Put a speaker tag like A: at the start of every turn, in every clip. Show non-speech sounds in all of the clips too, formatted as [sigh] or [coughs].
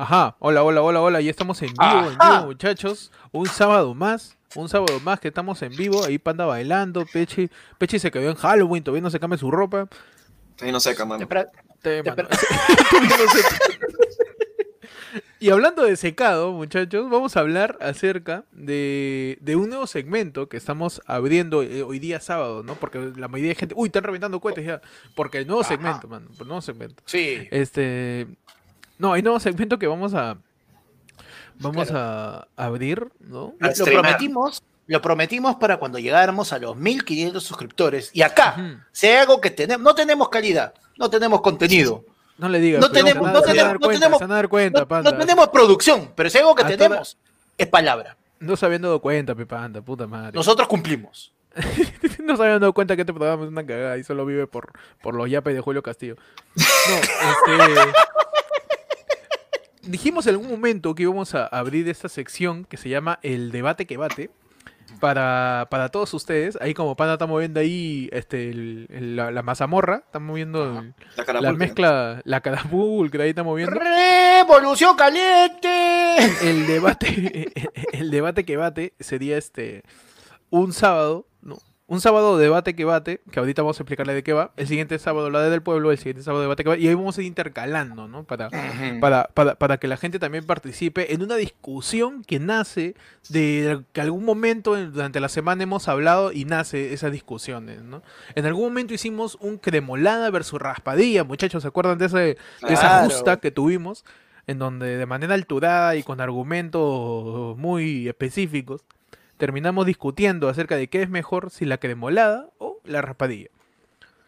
A: Ajá, hola, hola, hola, hola, ya estamos en vivo, en vivo, muchachos. Un sábado más, un sábado más que estamos en vivo. Ahí Panda bailando, Pechi, Pechi se quedó en Halloween, todavía no se cambia su ropa.
B: Todavía no seca, mano.
A: Te- mano, [laughs] [laughs] Y hablando de secado, muchachos, vamos a hablar acerca de, de un nuevo segmento que estamos abriendo eh, hoy día sábado, ¿no? Porque la mayoría de gente, uy, están reventando cohetes ya. Porque el nuevo segmento, mano, el nuevo segmento.
C: Sí.
A: Este. No, hay nuevo segmento que vamos a. Vamos a abrir, ¿no?
C: Lo, prometimos, lo prometimos para cuando llegáramos a los 1500 suscriptores. Y acá,
A: Ujú.
C: si hay algo que tenemos, no tenemos calidad, no tenemos contenido,
A: No le digas.
C: No tenemos- no tenemos- no
A: cuenta,
C: tenemos-
A: se van a dar cuenta,
C: no,
A: panda.
C: no tenemos producción, pero si hay algo que
A: A toda-
C: tenemos, es palabra.
A: No se habían dado cuenta, pe panda, puta madre.
C: Nosotros cumplimos. [laughs]
A: no se habían dado cuenta que este programa es una cagada y solo vive por, por los yapes de Julio Castillo. No, este. [laughs] Dijimos en algún momento que íbamos a abrir esta sección que se llama El debate que bate. Para, para todos ustedes, ahí como Panda está moviendo ahí este, el- el- la, la mazamorra, está moviendo el-
B: La,
A: mezcla, la carapulcra, ahí está moviendo.
C: ¡Revolución caliente!
A: el debate [laughs] el debate que bate sería este un sábado un sábado de debate que bate que ahorita vamos a explicarle de qué va el siguiente sábado la de del pueblo el siguiente sábado debate que bate y ahí vamos a ir intercalando no para para, para, para que la gente también participe en una discusión que nace de que algún momento en- durante la semana hemos hablado y nace esas discusiones, ¿no? En algún momento hicimos un cremolada versus raspadilla, muchachos, ¿se acuerdan de, ese, de esa
C: Claro.
A: justa que tuvimos? En donde de manera alturada y con argumentos muy específicos terminamos discutiendo acerca de qué es mejor, si la cremolada o la raspadilla.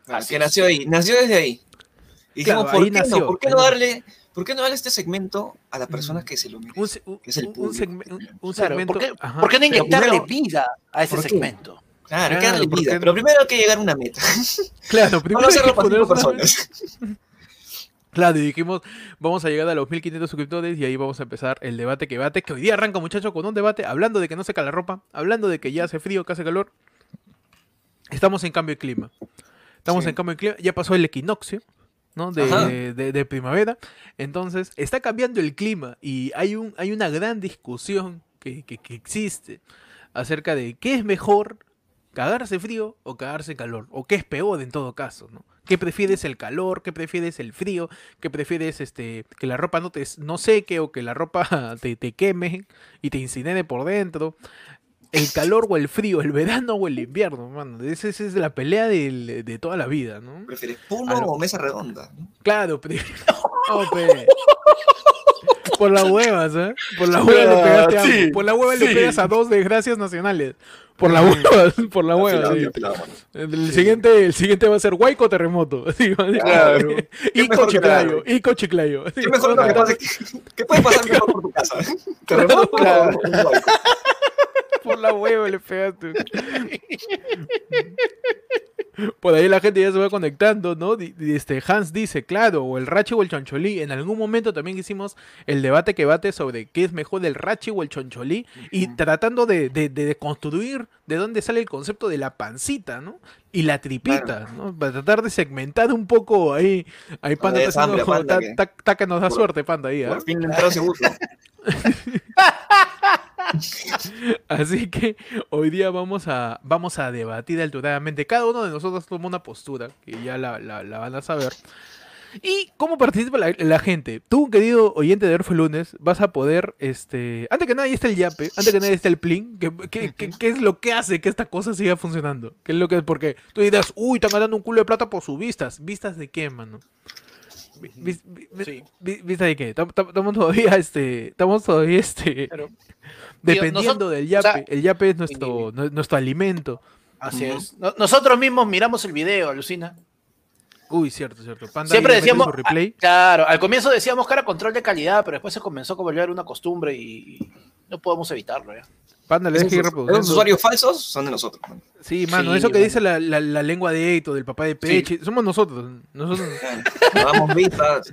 B: Ah,
C: Así
B: que nació ahí, nació desde ahí. Y dijimos,
A: Claro,
B: ¿por,
A: ahí
B: qué
A: nació,
B: no? ¿por qué no darle, ¿por qué no darle este segmento a la persona que se lo merece?
A: Un, se- un-
B: Que es el
A: un
B: público.
A: segme- un- un
C: Claro,
A: segmento...
C: ¿por, qué,
A: ajá.
C: por qué no inyectarle
B: primero-
C: vida a ese segmento?
B: Claro, hay que
A: Claro,
B: darle
A: ¿por
B: vida.
A: qué no?
B: Pero primero hay que llegar a una meta.
A: Claro, [laughs]
B: No
A: primero hay que
B: para
A: poner una-
B: personas.
A: Claro, y dijimos, vamos a llegar a los 1500 suscriptores y ahí vamos a empezar el debate que bate, que hoy día arranca muchachos con un debate hablando de que no seca la ropa, hablando de que ya hace frío, que hace calor. Estamos en cambio de clima. Estamos
B: Sí.
A: en cambio de clima, ya pasó el equinoccio, ¿no? De- de- de primavera. Entonces, está cambiando el clima y hay, un, hay una gran discusión que, que- que existe acerca de qué es mejor, cagarse frío o cagarse calor, o qué es peor en todo caso, ¿no? ¿Qué prefieres el calor? ¿Qué prefieres el frío? ¿Qué prefieres este que la ropa no te no seque o que la ropa [laughs] te, te queme y te incinere por dentro? ¿El calor o el frío? ¿El verano o el invierno? Mano, esa, esa es la pelea del- de toda la vida, ¿no?
B: ¿Prefieres puno
A: Ah, no.
B: o mesa redonda?
A: Claro, pero... [laughs] No. Por las huevas, ¿eh? Por la hueva [laughs] le pegaste a,
C: sí,
A: por la hueva le pegas a dos desgracias nacionales. Por la hueva, [laughs] por la hueva. Sí. El siguiente, el siguiente va a ser Huayco Terremoto. [laughs] Sí,
C: Claro.
A: Y Cochiclayo.
B: ¿Qué, mejor lo que pasa? ¿Qué, qué puede pasar mejor por tu casa? ¿Terremoto
C: Claro. [laughs]
A: Por la hueva le pegaste. Por ahí la gente ya se va conectando, ¿no? Este Hans dice, claro, o el Rachi o el Choncholí. En algún momento también hicimos el debate que bate sobre qué es mejor el Rachi o el Choncholí. Y tratando de, de, de construir de dónde sale el concepto de la pancita, ¿no? Y la tripita, ¿no? Para tratar de segmentar un poco ahí. Ahí Panda
B: es
A: está haciendo-
B: amplia, [laughs] Panda,
A: ta-
B: que-
A: ta- ta que nos da suerte, Panda, ahí, ¿ah?
B: Por fin le entró ese uso. [laughs]
A: Así que hoy día vamos a, vamos a debatir alturadamente. Cada uno de nosotros toma una postura, que ya la, la- la van a saber. ¿Y cómo participa la, la gente? Tú, querido oyente de Orfe Lunes, vas a poder, este... Antes que nada, ahí está el yape, antes que nada ahí está el plin. ¿Qué, qué, qué- qué es lo que hace que esta cosa siga funcionando? ¿Qué es lo que es? Porque tú dirás, uy, están ganando un culo de plata por sus vistas. ¿Vistas de qué, mano? Vi- vi- vi- vi-
C: Sí.
A: vi- ¿Vista de qué? Tam- tam- Estamos todavía, este... Estamos todavía, este...
C: Pero, [laughs]
A: Dependiendo del
C: o
A: yape,
C: sea,
A: el yape es nuestro, nu- nuestro alimento.
C: así es. No- nosotros mismos miramos el video, alucina.
A: Uy, cierto, cierto. Panda
C: Siempre
A: ahí
C: decíamos,
A: replay.
C: ah, claro, al comienzo decíamos que era control de calidad, pero después se comenzó a volver una costumbre y no podemos evitarlo. ¿ya?
A: Panda le
B: Esos,
A: deja ir
B: esos
A: reproduciendo.
B: usuarios falsos son de nosotros.
A: Sí, mano,
C: Sí,
A: eso que dice la, la- la lengua de Eito, del papá de Peche, somos nosotros. Nosotros. [laughs]
B: Nos damos vistas.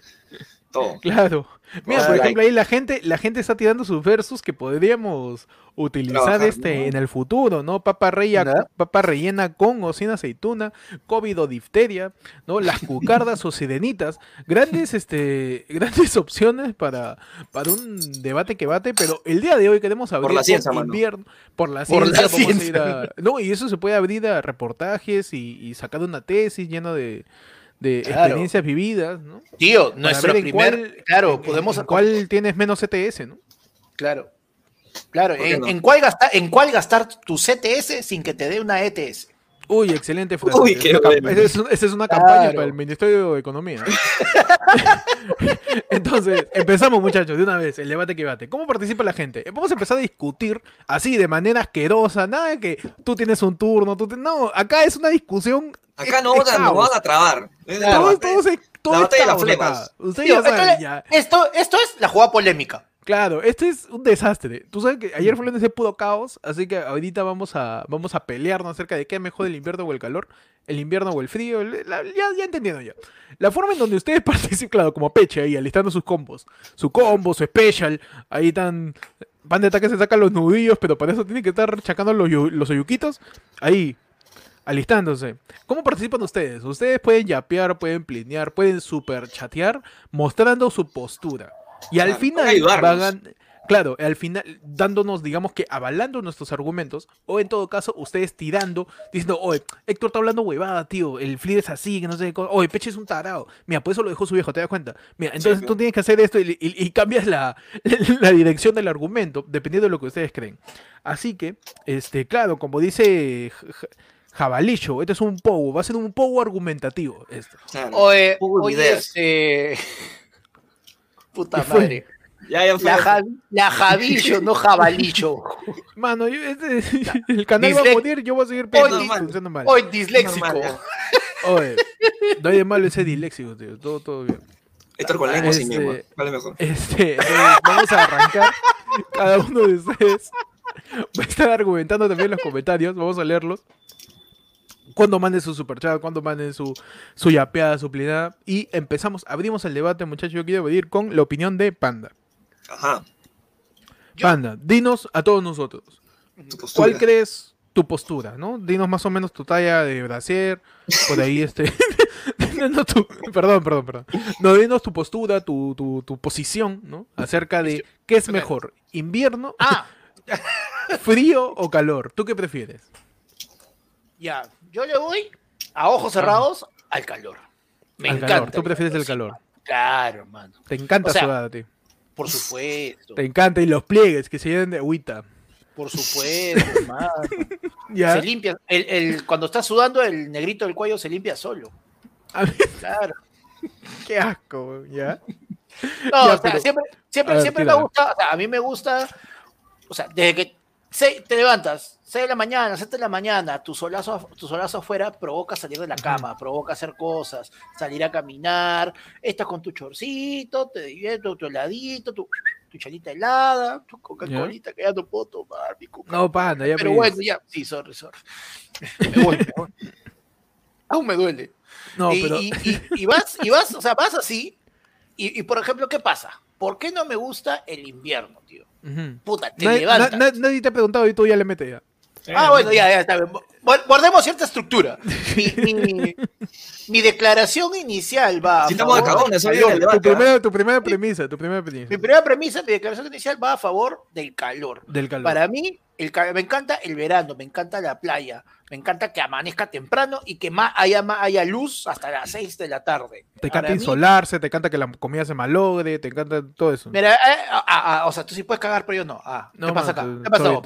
B: Todo. [laughs]
A: Claro. Mira, por
B: like.
A: ejemplo, ahí la gente, la gente está tirando sus versos que podríamos utilizar
B: Trabajar,
A: este
B: ¿no?
A: en el futuro, ¿no? Papa, reya-
C: ¿Ya?
A: papa rellena con o sin aceituna, COVID o difteria, ¿no? Las cucardas o sirenitas. Grandes, este, grandes [laughs] opciones para, para un debate que bate, pero el día de hoy queremos abrir
B: la
A: con
B: ciencia, mano.
A: invierno. Por la
B: Por
A: ciencia,
B: la
A: vamos a ir
B: ciencia.
A: a- No, y eso se puede abrir a reportajes y, y sacar una tesis llena de, de
C: Claro.
A: experiencias vividas, ¿no?
C: Tío,
A: Para
C: nuestro primer.
A: cuál-
C: claro,
A: en-
C: podemos.
A: en cuál tienes menos CTS, ¿no?
C: Claro. Claro,
B: ¿Por qué
C: en,
B: no?
C: en cuál gastar, ¿en cuál gastar tu CTS sin que te dé una ETS?
A: Uy, excelente frase.
B: Uy,
A: Esa
B: qué
A: esa es, esa es una campaña para el Ministerio de Economía. [laughs] Entonces, empezamos muchachos, de una vez, el debate que bate. ¿Cómo participa la gente? Vamos a empezar a discutir así, de manera asquerosa, nada de que tú tienes un turno, tú te- No, acá es una discusión...
B: Acá
A: es-
B: no
A: caos.
B: van a trabar.
A: Todo,
B: batalla.
A: todo, se- todo
B: la batalla de las
C: Tío, esto, esto, esto es la jugada polémica.
A: Claro, esto es un desastre. Tú sabes que ayer fue un ese puro caos, así que ahorita vamos a, vamos a pelearnos acerca de qué es mejor el invierno o el calor, el invierno o el frío, el- la- ya, ya entendieron ya. La forma en donde ustedes [laughs] participan, claro, como Peche ahí, alistando sus combos, su combo, su special, ahí tan... Van de ataque se sacan los nudillos, pero para eso tienen que estar chacando los, los oyuquitos, ahí, alistándose. ¿Cómo participan ustedes? Ustedes pueden yapear, pueden plinear, pueden super chatear, mostrando su postura. Y al final vagan- claro, al final dándonos, digamos que avalando nuestros argumentos, o en todo caso, ustedes tirando, diciendo, oye, Héctor está hablando huevada, tío, el flir es así, que no sé qué cosa. oye, Peche es un tarado, mira, por eso lo dejó su viejo, ¿te das cuenta? Mira, entonces
B: Sí,
A: tú tienes que hacer esto y, y- y cambias la, [laughs] la dirección del argumento, dependiendo de lo que ustedes creen. Así que, este, claro, como dice J- J- Jabalicho, este es un pogo, va a ser un pogo argumentativo esto.
B: Claro.
C: Oye, oye, este... [laughs] Puta madre.
B: Ya, ya.
C: La, ja- la jabillo, no jabalicho. [laughs]
A: Mano, yo- este- [laughs] el canal va a morir, yo voy a seguir
C: Oye,
A: pensando mal.
C: Hoy disléxico.
A: Oye, no hay de malo ese disléxico, tío. Todo, todo bien.
B: Héctor con lengua sin
A: Este-
B: lengua. ¿Cuál es mejor?
A: Este, vamos a arrancar. Cada uno de ustedes va a estar argumentando también en los comentarios. Vamos a leerlos. Cuando manden su superchat, cuando manden su, su yapeada, su plinada. Y empezamos, abrimos el debate, muchachos. Yo quiero pedir con la opinión de Panda.
B: Ajá.
A: Panda, dinos a todos nosotros. ¿Cuál crees tu postura, no? Dinos más o menos tu talla de brasier, por ahí [laughs] este... [laughs] no, tu- perdón, perdón, perdón. No, dinos tu postura, tu, tu, tu posición, ¿no? Acerca de qué es mejor, invierno,
C: Ah, [laughs]
A: frío o calor. ¿Tú qué prefieres?
C: ya. Yo le voy a ojos cerrados al calor. Me
A: Al
C: encanta.
A: calor. Tú prefieres el calor.
C: Claro, hermano.
A: Te encanta
C: O sea,
A: sudar a ti.
C: Por supuesto.
A: Te encanta y los pliegues que se llenan de agüita.
C: Por supuesto, [laughs] hermano.
A: Ya.
C: Se limpia. El, el- cuando estás sudando, el negrito del cuello se limpia solo. Claro. [laughs]
A: qué asco, ¿ya?
C: No,
A: Ya,
C: o sea,
A: pero-
C: siempre, siempre,
A: ver,
C: siempre me gusta, o sea, a mí me gusta, o sea, desde que se- te levantas, 6 de la mañana, 7 de la mañana, tu solazo, tu solazo afuera provoca salir de la cama, provoca hacer cosas, salir a caminar, estás con tu chorcito, te diviertes, tu heladito, tu, tu chalita helada, tu Coca-Colita que ya no puedo tomar, mi Coca-
A: No, panda, ya
C: Pero
A: me-
C: bueno, ya, sí, sorry, sorry. [laughs] Me voy, me voy. Aún me duele
A: No,
C: y,
A: pero...
C: y- y- y vas, y vas, o sea, vas así. Y, y, por ejemplo, ¿qué pasa? ¿Por qué no me gusta el invierno, tío?
A: Ujú.
C: Puta, te
A: Nadie,
C: levantas.
A: na- na- nadie te ha preguntado y tú ya le metes ya.
C: ah, bueno, ya, ya está bien. Guard- Guardemos cierta estructura. [laughs] Mi, mi- mi declaración inicial va. a
B: Si estamos cagones,
A: Tu primera, tu primera premisa, tu primera premisa.
C: Mi primera premisa, mi declaración inicial va a favor del calor.
A: Del calor.
C: Para mí, el me encanta el verano, me encanta la playa, me encanta que amanezca temprano y que más haya, más haya luz hasta las 6 de la tarde.
A: Te encanta
C: mí,
A: insolarse, te encanta que la comida se malogre, te encanta todo eso.
C: Mira, eh, ah, ah, o sea, tú sí puedes cagar, pero yo no. Ah, ¿qué pasa acá? ¿Qué
A: todo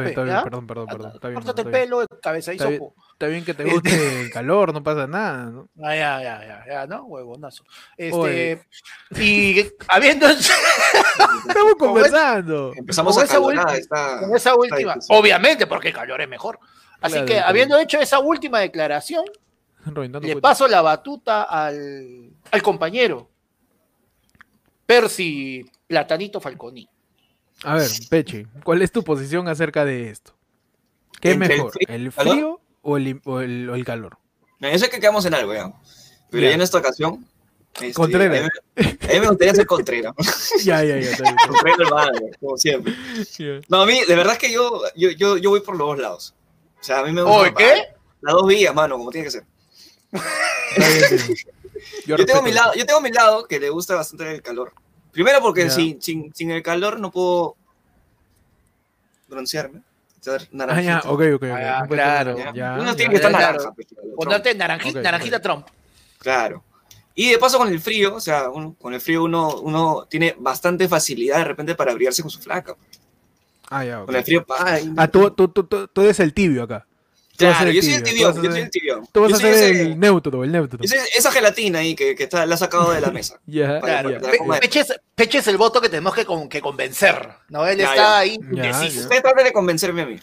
A: bien,
C: ¿ya?
A: Perdón, perdón, perdón. Está bien,
C: Córtate
A: está
C: el
A: bien.
C: pelo, cabeza y
A: Está bien,
C: sopo.
A: está bien que te guste [laughs] el calor, no pasa nada, ¿no?
C: Ah, ya, ya, ya, ya, ¿no? Huevonazo.
A: Oye.
C: Este, y habiendo [laughs]
A: Estamos conversando.
B: Empezamos
C: Con
B: a
C: esa ulti-
B: está...
C: con esa última, obviamente, porque el calor es mejor. Así
A: Claro,
C: que,
A: claro.
C: habiendo hecho esa última declaración, [laughs]
A: Reventando
C: le paso la batuta al, al compañero Percy Platanito Falconi.
A: A ver, Peche, ¿cuál es tu posición acerca de esto? ¿Qué es
B: Entre el
A: mejor,
B: frío-
A: el frío o el, o el- o el calor?
B: Mira, Yo sé que quedamos en algo ya. Pero
A: Ya.
B: ya en esta ocasión Este,
A: Contreras.
B: A mí, a mí me gustaría ser Contrera. [laughs]
A: Ya, ya, ya. está bien, está
B: Contrera el madre, como siempre. No, a mí, de verdad es que yo, yo, yo, yo voy por los dos lados. O sea, a mí me gusta.
C: Oye, ¿qué?
B: Las dos vías, mano, como tiene que ser. [laughs] Yo, tengo mi lado, yo tengo mi lado que le gusta bastante el calor. Primero porque
A: Ya.
B: sin, sin, sin el calor no puedo broncearme.
A: Ah, ya, ok, ok.
C: Ah,
A: puede
C: claro.
B: Ya.
A: ya,
B: Uno
A: ya.
B: tiene que estar naranja. pues, claro,
C: Ponerte naranjita
A: ok.
C: Trump.
B: Claro. Y de paso con el frío, o sea, uno- con el frío uno, uno tiene bastante facilidad de repente para abrigarse con su flaca.
A: Ah, ya, ok.
B: Con el frío, ay,
A: Ah, tú, tú, tú, tú, tú eres el tibio acá.
B: Claro, yo soy el
A: tú
B: tibio, yo soy el tibio.
A: Tú vas a ser el neutro, el neutro.
B: esa, gelatina ahí que, que está, la ha sacado de la [laughs] mesa.
A: Ya,
B: Claro.
C: Peche es, Peche es el voto que tenemos que, con- que convencer. ¿no? Él
B: Ya,
C: está
B: ya.
C: ahí.
B: Usted trata de convencerme a mí.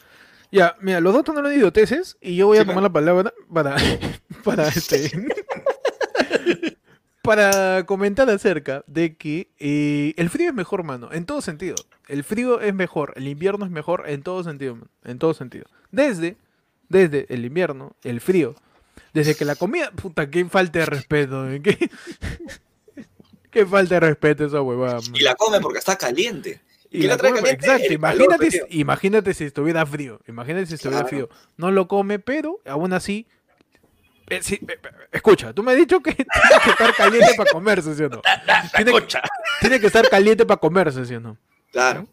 A: Ya, mira, los dos no idioteces y yo voy a
B: Sí,
A: tomar la palabra para, [laughs] para este, [laughs] para comentar acerca de que eh, el frío es mejor, mano, en todo sentido. El frío es mejor, el invierno es mejor en todo sentido, mano, en todo sentido. Desde, desde el invierno, el frío, desde que la comida, puta, qué falta de respeto, ¿eh? qué, [laughs] qué falta de respeto esa huevada.
B: Y la come porque está caliente.
A: Y
B: ¿Qué
A: la come- exacto,
B: El calor,
A: imagínate, si- imagínate si estuviera frío, imagínate si estuviera
B: Claro.
A: frío. No lo come, pero aún así... eh, sí, eh, escucha, tú me has dicho que [laughs] tiene que estar caliente para comerse, ¿sí o no? Tiene que estar caliente para comerse, ¿sí o no?
B: Claro.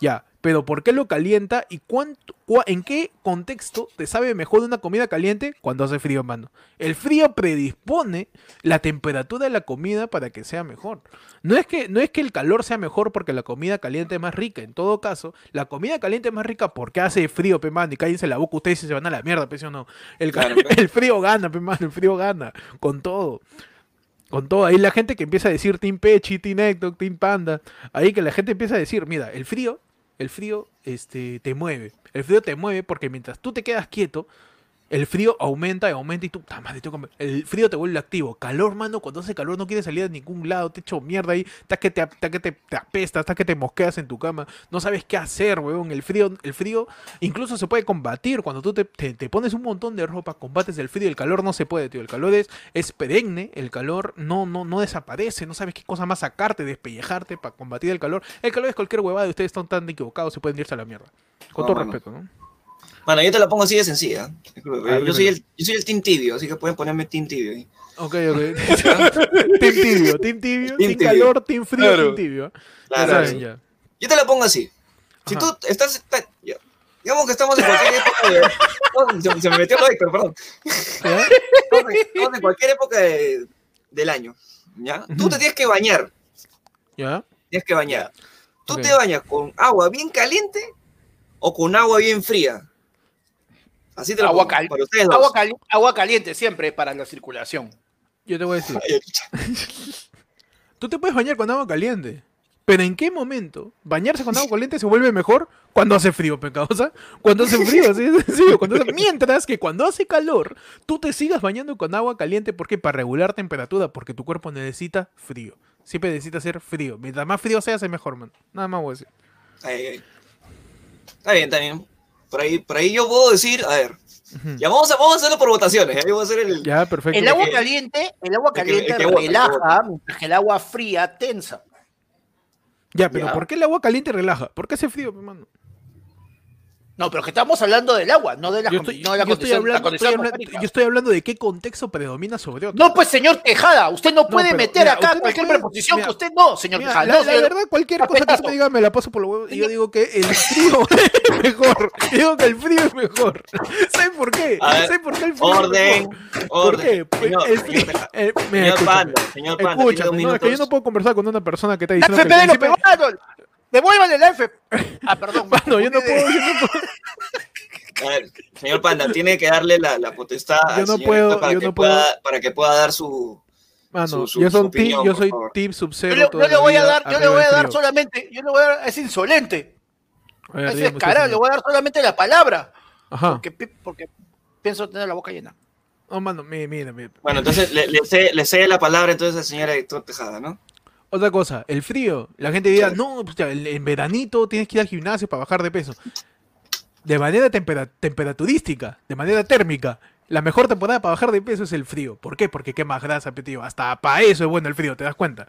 A: Ya, pero ¿por qué lo calienta y cuánto, cua- en qué contexto te sabe mejor una comida caliente cuando hace frío, mano? El frío predispone la temperatura de la comida para que sea mejor. No es que, no es que el calor sea mejor porque la comida caliente es más rica. En todo caso, la comida caliente es más rica porque hace frío, pe mano, y cállense la boca ustedes y se van a la mierda, pe, ¿sí o no? El,
B: Claro, [laughs]
A: frío gana, pe mano, el frío gana. Con todo. Con todo, ahí la gente que empieza a decir Team Pechi, Team Ecto, Team Panda, ahí que la gente empieza a decir, mira, el frío, el frío este, te mueve. El frío te mueve porque mientras tú te quedas quieto, el frío aumenta y aumenta y tú, "Ta madre, tengo que-". el frío te vuelve activo. Calor, mano, cuando hace calor no quieres salir a ningún lado, te echo mierda ahí, estás que te, estás que te, te apestas, estás que te mosqueas en tu cama, no sabes qué hacer, weón. El frío, el frío incluso se puede combatir cuando tú te, te- te pones un montón de ropa, combates el frío, el calor no se puede, tío. El calor es, es perenne, el calor no, no, no desaparece, no sabes qué cosa más sacarte, despellejarte para combatir el calor. El calor es cualquier huevada y ustedes están tan equivocados, se pueden irse a la mierda. Con
B: No,
A: todo
B: mano.
A: respeto, ¿no?
B: Bueno, yo te la pongo así de sencilla. Yo, soy el, yo soy el team tibio, así que pueden ponerme team tibio ahí.
A: Ok, ok. [laughs] team tibio, team tibio,
B: Team
A: team
B: tibio.
A: calor, team frío,
B: Claro.
A: team tibio. Ya
B: Claro,
A: saben,
B: sí.
A: ya.
B: Yo te la pongo así. Si
A: Ajá.
B: tú estás. está- ya. digamos que estamos en cualquier época de. Oh, [laughs] se, se me metió el Héctor, perdón.
A: ¿Ya? [laughs]
B: Estamos en, estamos en cualquier época de- del año. ¿Ya? Tú te tienes que bañar.
A: ¿Ya?
B: Tienes que bañar. ¿Tú te bañas con agua bien caliente o con agua bien fría? Así te lo
C: Agua, cal-
B: para ustedes
C: agua, cali- agua caliente siempre para la circulación.
A: Yo te voy a decir.
B: Ay, [laughs]
A: Tú te puedes bañar con agua caliente. Pero ¿en qué momento bañarse con agua caliente se vuelve mejor cuando hace frío, pecadosa? Cuando hace frío, así [laughs] de sencillo. Cuando hace- Mientras que cuando hace calor, tú te sigas bañando con agua caliente porque para regular temperatura, porque tu cuerpo necesita frío. Siempre necesita ser frío. Mientras más frío sea, hace mejor, man. Nada más voy a decir.
B: ay, ay. Está bien, está bien. Por ahí, por ahí yo puedo decir, a ver, ya vamos a, vamos a hacerlo por votaciones. Ya yo voy a hacer el.
A: Ya, perfecto.
C: El agua
B: que-
C: caliente, el agua
B: que-
C: caliente
B: que
C: relaja, mientras que el agua fría tensa.
A: Ya, pero
B: Ya.
A: ¿por qué el agua caliente relaja? ¿Por qué hace frío, hermano?
C: No, pero que estamos hablando del agua, no de la,
A: Yo estoy,
C: no de la
A: yo estoy
C: condición, la
A: hablando,
C: condición
A: estoy hablando-
C: atmosférica.
A: yo estoy hablando de qué contexto predomina sobre otro.
C: No, pues señor Tejada, usted no puede
A: pero,
C: meter
A: mira,
C: acá
A: usted
C: cualquier
A: puede-
C: preposición
A: mira,
C: que usted no, señor
A: Mira,
C: Tejada.
A: la,
C: no,
A: la verdad, cualquier cosa que
C: Respetazo.
A: tú me la paso por los huevos. Y yo [laughs] digo que el frío es mejor. Yo digo que el frío es mejor. ¿Sabes por qué? ¿Sabes por qué el frío
B: Orden,
A: es mejor? ¿Por
B: orden.
A: qué? Pues
B: Señor,
A: el
B: señor
A: frío. El- mira,
B: Señor Panda, señor Panda, tiene
A: Escúchame,
B: dos
A: no, es que yo no puedo conversar con una persona que está
C: La
A: diciendo que
C: FP peruano. Devuélvale la F. Ah, perdón.
A: Mano, yo no puedo, yo no puedo. [laughs]
B: A ver, señor Panda, tiene que darle la, la potestad
A: Yo no puedo,
B: para,
A: yo
B: que
A: no
B: pueda,
A: puedo.
B: para que pueda dar su...
A: Mano,
B: Su- su-
A: yo, team- soy. Team Sub-Zero.
C: Yo le, yo le voy a dar, yo le voy a dar solamente, yo le voy a dar, es insolente,
A: ver,
C: es descarado, le voy a dar solamente la palabra,
A: Ajá.
C: porque, pi- porque pienso tener la boca llena.
A: No, mano, mira, mira, mira.
B: Bueno, entonces le, le, cede, le cede la palabra entonces al señor Héctor Tejada, ¿no?
A: Otra cosa, el frío. La gente dirá, no, pues en veranito tienes que ir al gimnasio para bajar de peso. De manera tempera- temperaturística, de manera térmica. La mejor temporada para bajar de peso es el frío. ¿Por qué? Porque quemas grasa, tío. Hasta para eso es bueno el frío, ¿te das cuenta?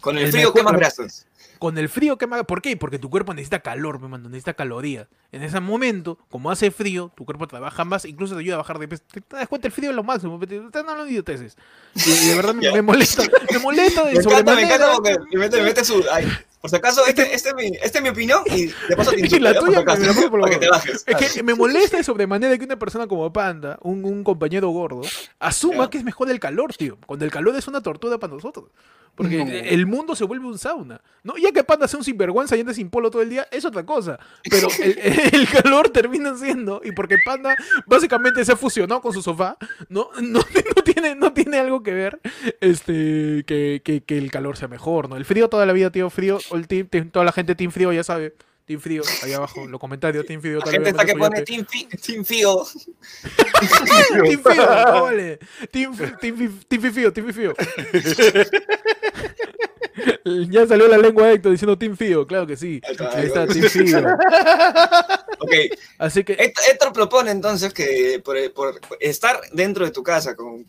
B: Con el,
A: El
B: frío
A: mejor-
B: quemas grasas.
A: Con el frío quema... ¿Por qué? Porque tu cuerpo necesita calor, me mando, necesita calorías. En ese momento, como hace frío, tu cuerpo trabaja más, incluso te ayuda a bajar de peso. ¿Te, te das cuenta? El frío es lo máximo. tío. Están hablando idioteces. Y, de verdad me, me [laughs] molesta. Me molesta de
B: Me encanta, me encanta porque me mete, me mete su. ay, por si acaso, este, este, es mi, este es mi opinión y de paso te [laughs] insulto,
A: la
B: ya, por
A: tuya
B: si acaso,
A: me por
B: para que
A: lo
B: te bajes.
A: Es que me molesta de sobremanera que una persona como Panda, un, un compañero gordo, asuma que es mejor el calor, tío. Cuando el calor es una tortura para nosotros. Porque
B: No.
A: el mundo se vuelve un sauna. ¿no? Ya que Panda sea un sinvergüenza y ande sin polo todo el día, es otra cosa. Pero [laughs] el, el calor termina siendo, y porque Panda básicamente se ha fusionado con su sofá, no, no, [laughs] no tiene, no tiene algo que ver este, que, que- que el calor sea mejor. ¿no? El frío toda la vida, tío, frío. O el team- team- toda la gente Team Frío ya sabe. Team Frío, ahí abajo, los comentarios, Team Frío.
B: La gente está que pone Team, team Fío.
A: Team Fío, no vale. Team, team, Fi- team Fifío. [laughs] Ya salió la lengua de Héctor diciendo Team Fío, claro que sí. Ahí está, Team Fío. [laughs]
B: Ok,
A: Así que,
B: Héctor, Héctor propone entonces que por, por estar dentro de tu casa con,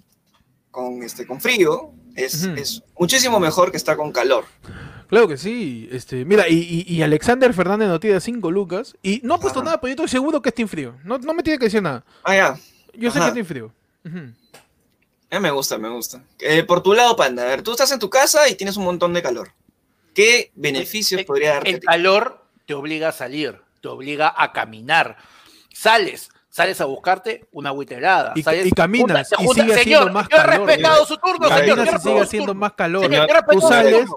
B: con, este, con frío es, es muchísimo mejor que estar con calor.
A: Claro que sí. Este, mira, y, y- y Alexander Fernández nos tira 5 lucas. Y no ha puesto
B: Ajá.
A: nada, pero yo estoy seguro que es Team Frío. No, no me tiene que decir nada.
B: Ah, ya.
A: Yo sé que es Team Frío.
B: Eh, me gusta, me gusta. Eh, por tu lado, Panda, a ver, tú estás en tu casa y tienes un montón de calor. ¿Qué beneficios
C: El-
B: podría darte?
C: El calor te obliga a salir, te obliga a caminar. Sales, sales a buscarte una agüita helada.
A: Y-
C: sales-
A: y caminas, y sigue
C: señor,
A: haciendo más
C: yo he
A: calor,
C: respetado
B: ¿no?
C: su turno, señor.
B: y
C: yo he
A: Caminas y
C: respetado
A: sigue haciendo más calor.
C: Señor, yo
B: Tú
A: sales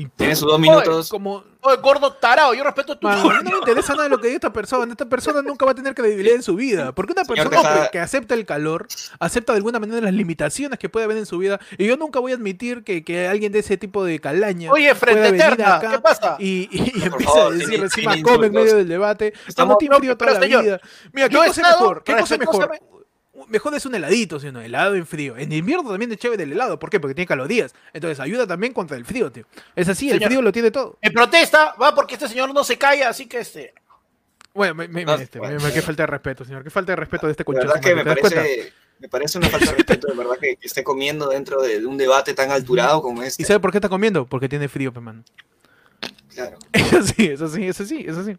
A: y
B: Tienes sus dos minutos.
A: como
C: Oye, gordo tarado, yo respeto tu turno.
A: no me interesa nada lo que diga esta persona. Esta persona nunca va a tener credibilidad en su vida. Porque una
B: Señor
A: persona
B: Tejada.
A: que, acepta el calor, acepta de alguna manera las limitaciones que puede haber en su vida. Y yo nunca voy a admitir que, que alguien de ese tipo de calaña
C: Oye, frente
A: pueda venir
C: eterna,
A: acá
C: ¿qué pasa?
A: y, y- y
B: Por
A: empieza
B: favor,
A: a decir
B: sin-
A: encima
B: sin
A: come en medio del debate.
B: Estamos-
A: team frío toda
C: pero,
A: la
C: señor,
A: vida. Mira, ¿qué cosa es mejor? ¿Qué cosa es mejor? Mejor es un heladito, sino helado en frío. En invierno también es chévere el helado. ¿Por qué? Porque tiene calorías. Entonces ayuda también contra el frío, tío. Es así, el frío lo tiene todo.
C: En protesta, va porque este señor no se calla, así que este.
A: Bueno, me, me,
B: No,
A: este,
B: bueno.
A: me- me- qué falta de respeto, señor. Qué falta de respeto de este conchazo.
B: verdad que me parece, me parece una falta de respeto, de verdad, que, que esté comiendo dentro de, de un debate tan alturado como este.
A: ¿Y sabe por qué está comiendo? Porque tiene frío, pe mano.
B: Claro. [laughs]
A: Es así, es así, es así, es así.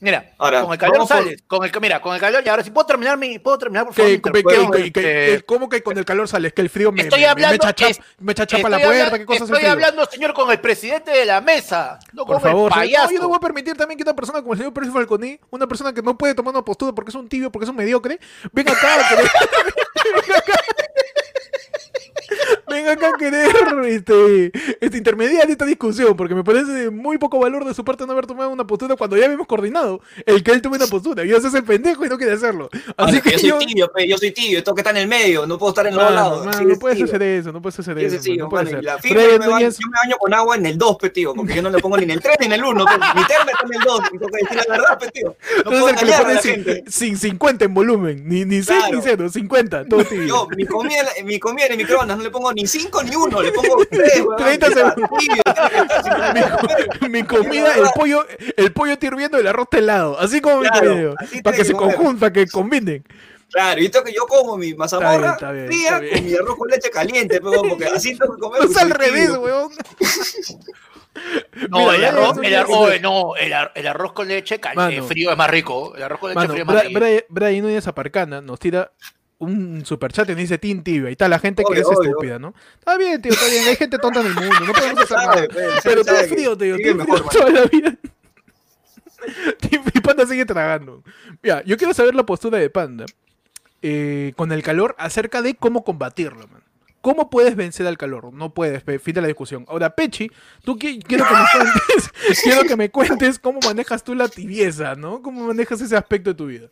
C: Mira,
B: Ahora,
C: con el calor
B: por-
C: sales, con el mira, con el calor, y ahora sí puedo terminar mi, puedo terminar por favor.
A: Qué- qué- qué-
C: Este,
A: ¿Cómo que con el calor sales? Que el frío me,
C: Estoy
A: me-
C: hablando-
A: me echa chap-
C: es-
A: me echa chapa la puerta?
C: habla-
A: ¿Qué cosa es el
C: Estoy hablando, señor, con el presidente de la mesa, no
A: Por
C: con
A: favor,
C: el payaso.
A: No, yo no voy a permitir también que una persona como el señor Percy Falconi, una persona que no puede tomar una postura porque es un tibio, porque es un mediocre, venga acá [laughs] venga acá. Venga acá a querer este, este, intermediar esta discusión, porque me parece muy poco valor de su parte no haber tomado una postura cuando ya habíamos coordinado el que él tome una postura. Y hace el pendejo y no quiere hacerlo.
B: Ahora,
A: Así
B: que
A: que
B: yo soy
A: yo.
B: tibio, pe, yo soy tibio, tengo que estar en el medio, no puedo estar en los dos
A: Mano,
B: lados.
A: mano, no
B: es
A: puedes
B: tibio.
A: hacer eso, no puedes hacer eso.
B: tibio,
A: no puede ser.
B: la firma yo me, baño, yo me baño con agua en el 2, pe, tío, porque yo no le pongo ni en el 3 ni en el 1, mi termo está en el 2, tengo que decir la verdad, pe, tío. No
A: Tú
B: puedo engañar a la
A: sin,
B: gente.
A: sin 50 en volumen, ni, ni 6 ni
B: Claro.
A: 0, 50, todo tibio.
B: Yo, mi comida, mi comida en el microondas no le pongo ni 5 ni 1, le pongo 3,
A: 30 segundos. mi comida, el pollo, el pollo está hirviendo y el arroz está helado. Así como
B: Claro,
A: mi video. Para que se conjunten, para que combinen.
B: Claro, y tengo que yo como mi mazamorra
A: está bien,
B: fría
A: está bien.
B: con mi arroz con leche caliente, pe, porque así tengo que comer.
A: No es al revés, weón.
C: No,
A: Mira,
C: el arroz, el ar-
A: dice-
C: oye, no, el, ar- el arroz con leche cal- eh, frío es más rico. El arroz con leche
A: Mano,
C: frío es más
A: Bra-
C: rico.
A: Brian Núñez Aparcana nos tira un superchat y nos dice Team Tibia. Y está la gente que es
B: obvio.
A: estúpida, ¿no? Está bien, tío, está bien. Hay gente tonta en el mundo. No podemos hacer nada. Pero
B: que
A: frío, tío.
B: mejor,
A: frío toda la vida. [laughs] Y Panda sigue tragando. Mira, yo quiero saber la postura de Panda eh, con el calor acerca de cómo combatirlo, man. ¿Cómo puedes vencer al calor? No puedes, fin de la discusión. Ahora, Pechi, tú qui- quiero que me [laughs] cuentes, quiero que me cuentes cómo manejas tú la tibieza, ¿no? ¿Cómo manejas ese aspecto de tu vida?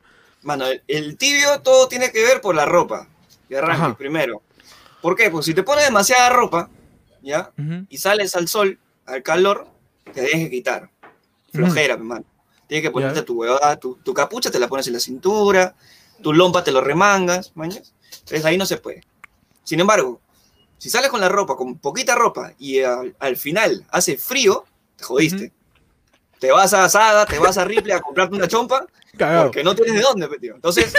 B: Mano, el, tibio todo tiene que ver por la ropa. De arranque, primero. ¿Por qué? Pues si te pones demasiada ropa, ¿ya? Y sales al sol, al calor, te dejes que quitar. Flojera, hermano. Tienes que ponerte tu huevada, tu, tu capucha te la pones en la cintura, tu lompa te lo remangas, mañas. Entonces ahí no se puede. Sin embargo, si sales con la ropa, con poquita ropa, y al, al final hace frío, te jodiste. Te vas a Asada, te vas a Ripley a comprarte una chompa,
A: Cagado.
B: porque no tienes de dónde, tío. Entonces,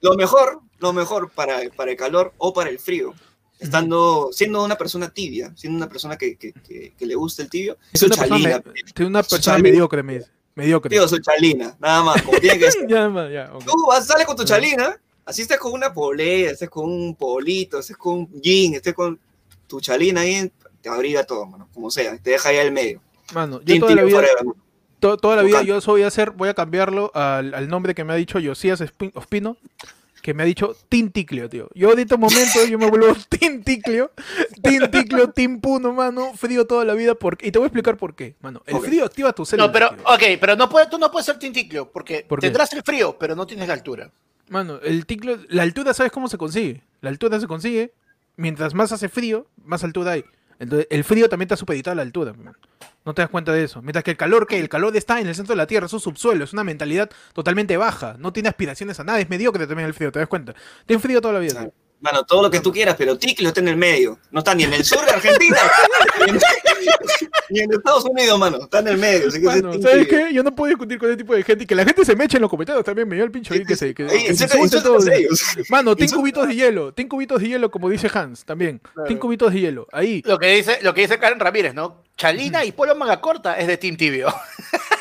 B: Lo mejor, lo mejor para, para el calor o para el frío, estando, siendo una persona tibia, siendo una persona que, que, que, que le gusta el tibio, es
A: una persona,
B: chalina.
A: me- soy una persona
B: chalina.
A: mediocre, me dice. Mediocre.
B: Tío, su chalina, nada más, como tiene que [laughs] ser.
A: ya, ya, ok.
B: Tú vas, sales con tu chalina, así estés con una polea, estés con un polito, estés con un jean, estés con tu chalina ahí, te abriga todo, mano, como sea, te deja ahí al medio.
A: Mano, yo
B: Team
A: toda la vida, to- toda la vida yo eso voy a hacer, voy a cambiarlo al, al nombre que me ha dicho Josías Ospino, que me ha dicho Tinticlio, tío. Yo de estos momentos yo me vuelvo [laughs] Tinticlio, Tinticlio, Team Puno, mano, frío toda la vida, porque, y te voy a explicar por qué, mano. El frío activa tus células.
C: No, pero,
A: tío.
C: ok, pero no puede, tú no puedes ser tinticlio, porque tendrás el frío, pero no tienes la altura.
A: Mano, el ticlo, la altura, ¿sabes cómo se consigue? La altura se consigue, mientras más hace frío, más altura hay. Entonces, el frío también está supeditado a la altura. No te das cuenta de eso. Mientras que el calor, que El calor está en el centro de la Tierra, es un subsuelo, es una mentalidad totalmente baja. No tiene aspiraciones a nada, es mediocre también el frío, ¿te das cuenta? Tiene frío toda la vida.
B: Mano, todo lo que tú quieras, pero Ticlio está en el medio. No está ni en el sur de Argentina, ni, [laughs] en, ni en Estados Unidos, mano. Está en el medio. Así que
A: Mano, ¿sabes qué? Yo no puedo discutir con ese tipo de gente y que la gente se me eche en los comentarios también. Me dio el pincho ahí que se. Que,
B: Ey,
A: que se. Mano, ten cubitos de hielo. Ten cubitos de hielo, como dice Hans también. Ten
C: Claro.
A: cubitos de hielo. Ahí.
C: Lo que dice, lo que dice Karen Ramírez, ¿no? Chalina y Polo Manga Corta es de Team Tibio. [laughs]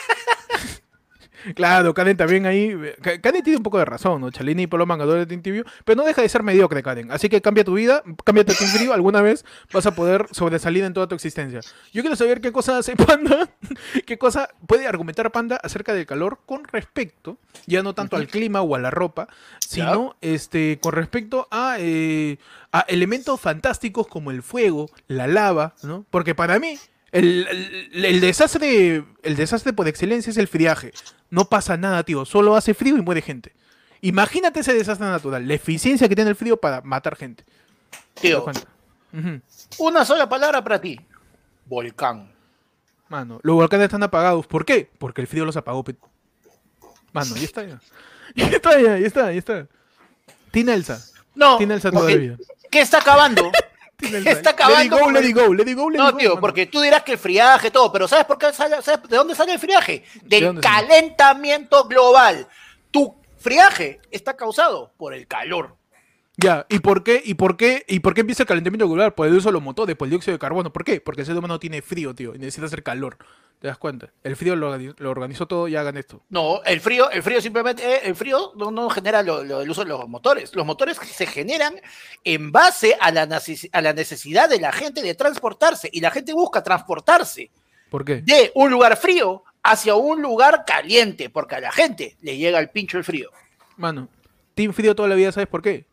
A: Claro, Karen también ahí. Ka- Karen tiene un poco de razón, ¿no? Chalini y Polo Mangador de Tibio, pero no deja de ser mediocre, Karen. Así que cambia tu vida, cámbiate a Team Frío, alguna vez vas a poder sobresalir en toda tu existencia. Yo quiero saber qué cosa hace Panda, [laughs] qué cosa puede argumentar Panda acerca del calor con respecto, ya no tanto al clima o a la ropa, sino este, con respecto a, eh, a elementos fantásticos como el fuego, la lava, ¿no? Porque para mí, el, el- el desastre, el desastre por excelencia es el friaje. No pasa nada, tío. Solo hace frío y muere gente. Imagínate ese desastre natural. La eficiencia que tiene el frío para matar gente. ¿Te das
C: Tío, una sola palabra para ti. Volcán.
A: Mano, los volcanes están apagados. ¿Por qué? Porque el frío los apagó. pe- Mano, ahí está ya. [laughs] Ya está ya, ya está, ya está. Tina Elsa.
C: No,
A: Tina Elsa
C: porque-
A: todavía.
C: ¿qué está acabando? [laughs]
A: Tina
C: ¿Qué está
A: Let it
C: acabando
A: go, let it go, let it go, let it
C: No,
A: go,
C: tío,
A: mano.
C: porque tú dirás que el friaje, todo, pero ¿sabes por qué sale- sabes de dónde sale el friaje? Del
A: sale?
C: calentamiento global. Tu friaje está causado por el calor.
A: Ya, ¿y por qué? ¿Y por qué? ¿Y por qué empieza el calentamiento global? Por el uso de los motores, por el dióxido de carbono. ¿Por qué? Porque el ser humano tiene frío, tío, y necesita hacer calor. ¿Te das cuenta? El frío lo, organi- lo organizó todo y hagan esto.
C: No, el frío, el frío simplemente, eh, el frío no, no genera lo- lo- el uso de los motores. Los motores se generan en base a la, a la necesidad de la gente de transportarse y la gente busca transportarse
A: ¿Por qué?
C: de un lugar frío hacia un lugar caliente, porque a la gente le llega el pincho el frío.
A: Mano, Team Frío toda la vida, ¿sabes por qué?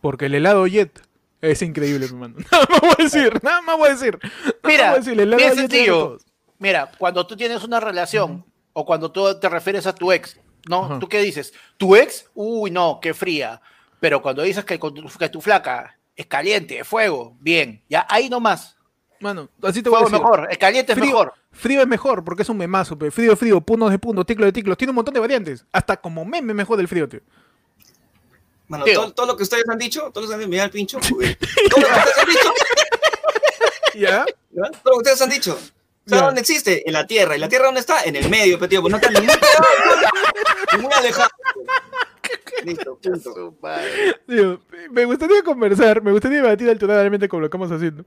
A: Porque el helado Jet es increíble, mi mano. [laughs] Nada más voy a decir, nada más voy a decir. Nada más
C: Mira,
A: voy a decir, el helado
C: bien
A: Jet
C: sencillo. Mira, cuando tú tienes una relación o cuando tú te refieres a tu ex, ¿no?
A: Ajá.
C: ¿Tú qué dices? ¿Tu ex? Uy, no, qué fría. Pero cuando dices que, que tu flaca es caliente, es fuego, bien, ya ahí nomás.
A: Mano, así te voy a
C: Fuego es
A: decir.
C: mejor, el caliente es mejor.
A: frío es mejor porque es un memazo, pe. frío, frío, puntos de puntos, ticlo de ticlos, tiene un montón de variantes. Hasta como meme mejor del frío, tío.
B: Mano, todo, todo lo que ustedes han dicho, todos los que han me da el pincho. Todo lo que ustedes han dicho, [laughs] [laughs]
A: ¿Ya?
B: ¿ya? todo lo que ustedes han dicho. ¿Sabes dónde existe? En la Tierra. ¿Y la Tierra dónde está? En el medio, pero tío, pues no está ni muy [laughs] pegado, ni muy alejado. Listo, punto.
A: Tío, me gustaría conversar, me gustaría debatir alteradamente con lo que estamos haciendo.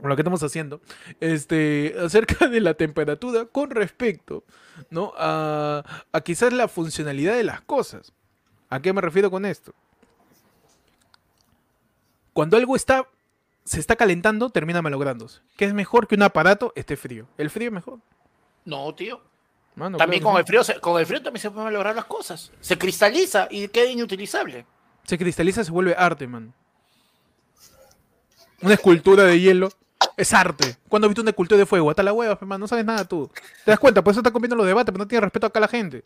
A: Con lo que estamos haciendo. Este, acerca de la temperatura con respecto, ¿no? A, a quizás la funcionalidad de las cosas. ¿A qué me refiero con esto? Cuando algo está se está calentando, termina malográndose. ¿Qué es mejor que un aparato esté frío? El frío es mejor.
C: No, tío.
A: Mano,
C: También con
A: que
C: el frío, se- con el frío también se pueden lograr las cosas. Se cristaliza y queda inutilizable.
A: Se cristaliza, se vuelve arte, man. Una escultura de hielo es arte. ¿Cuándo has visto una escultura de fuego? Hasta la hueva, man. No sabes nada tú. ¿Te das cuenta? Por eso estás comiendo los debates, pero no tienes respeto acá a la gente.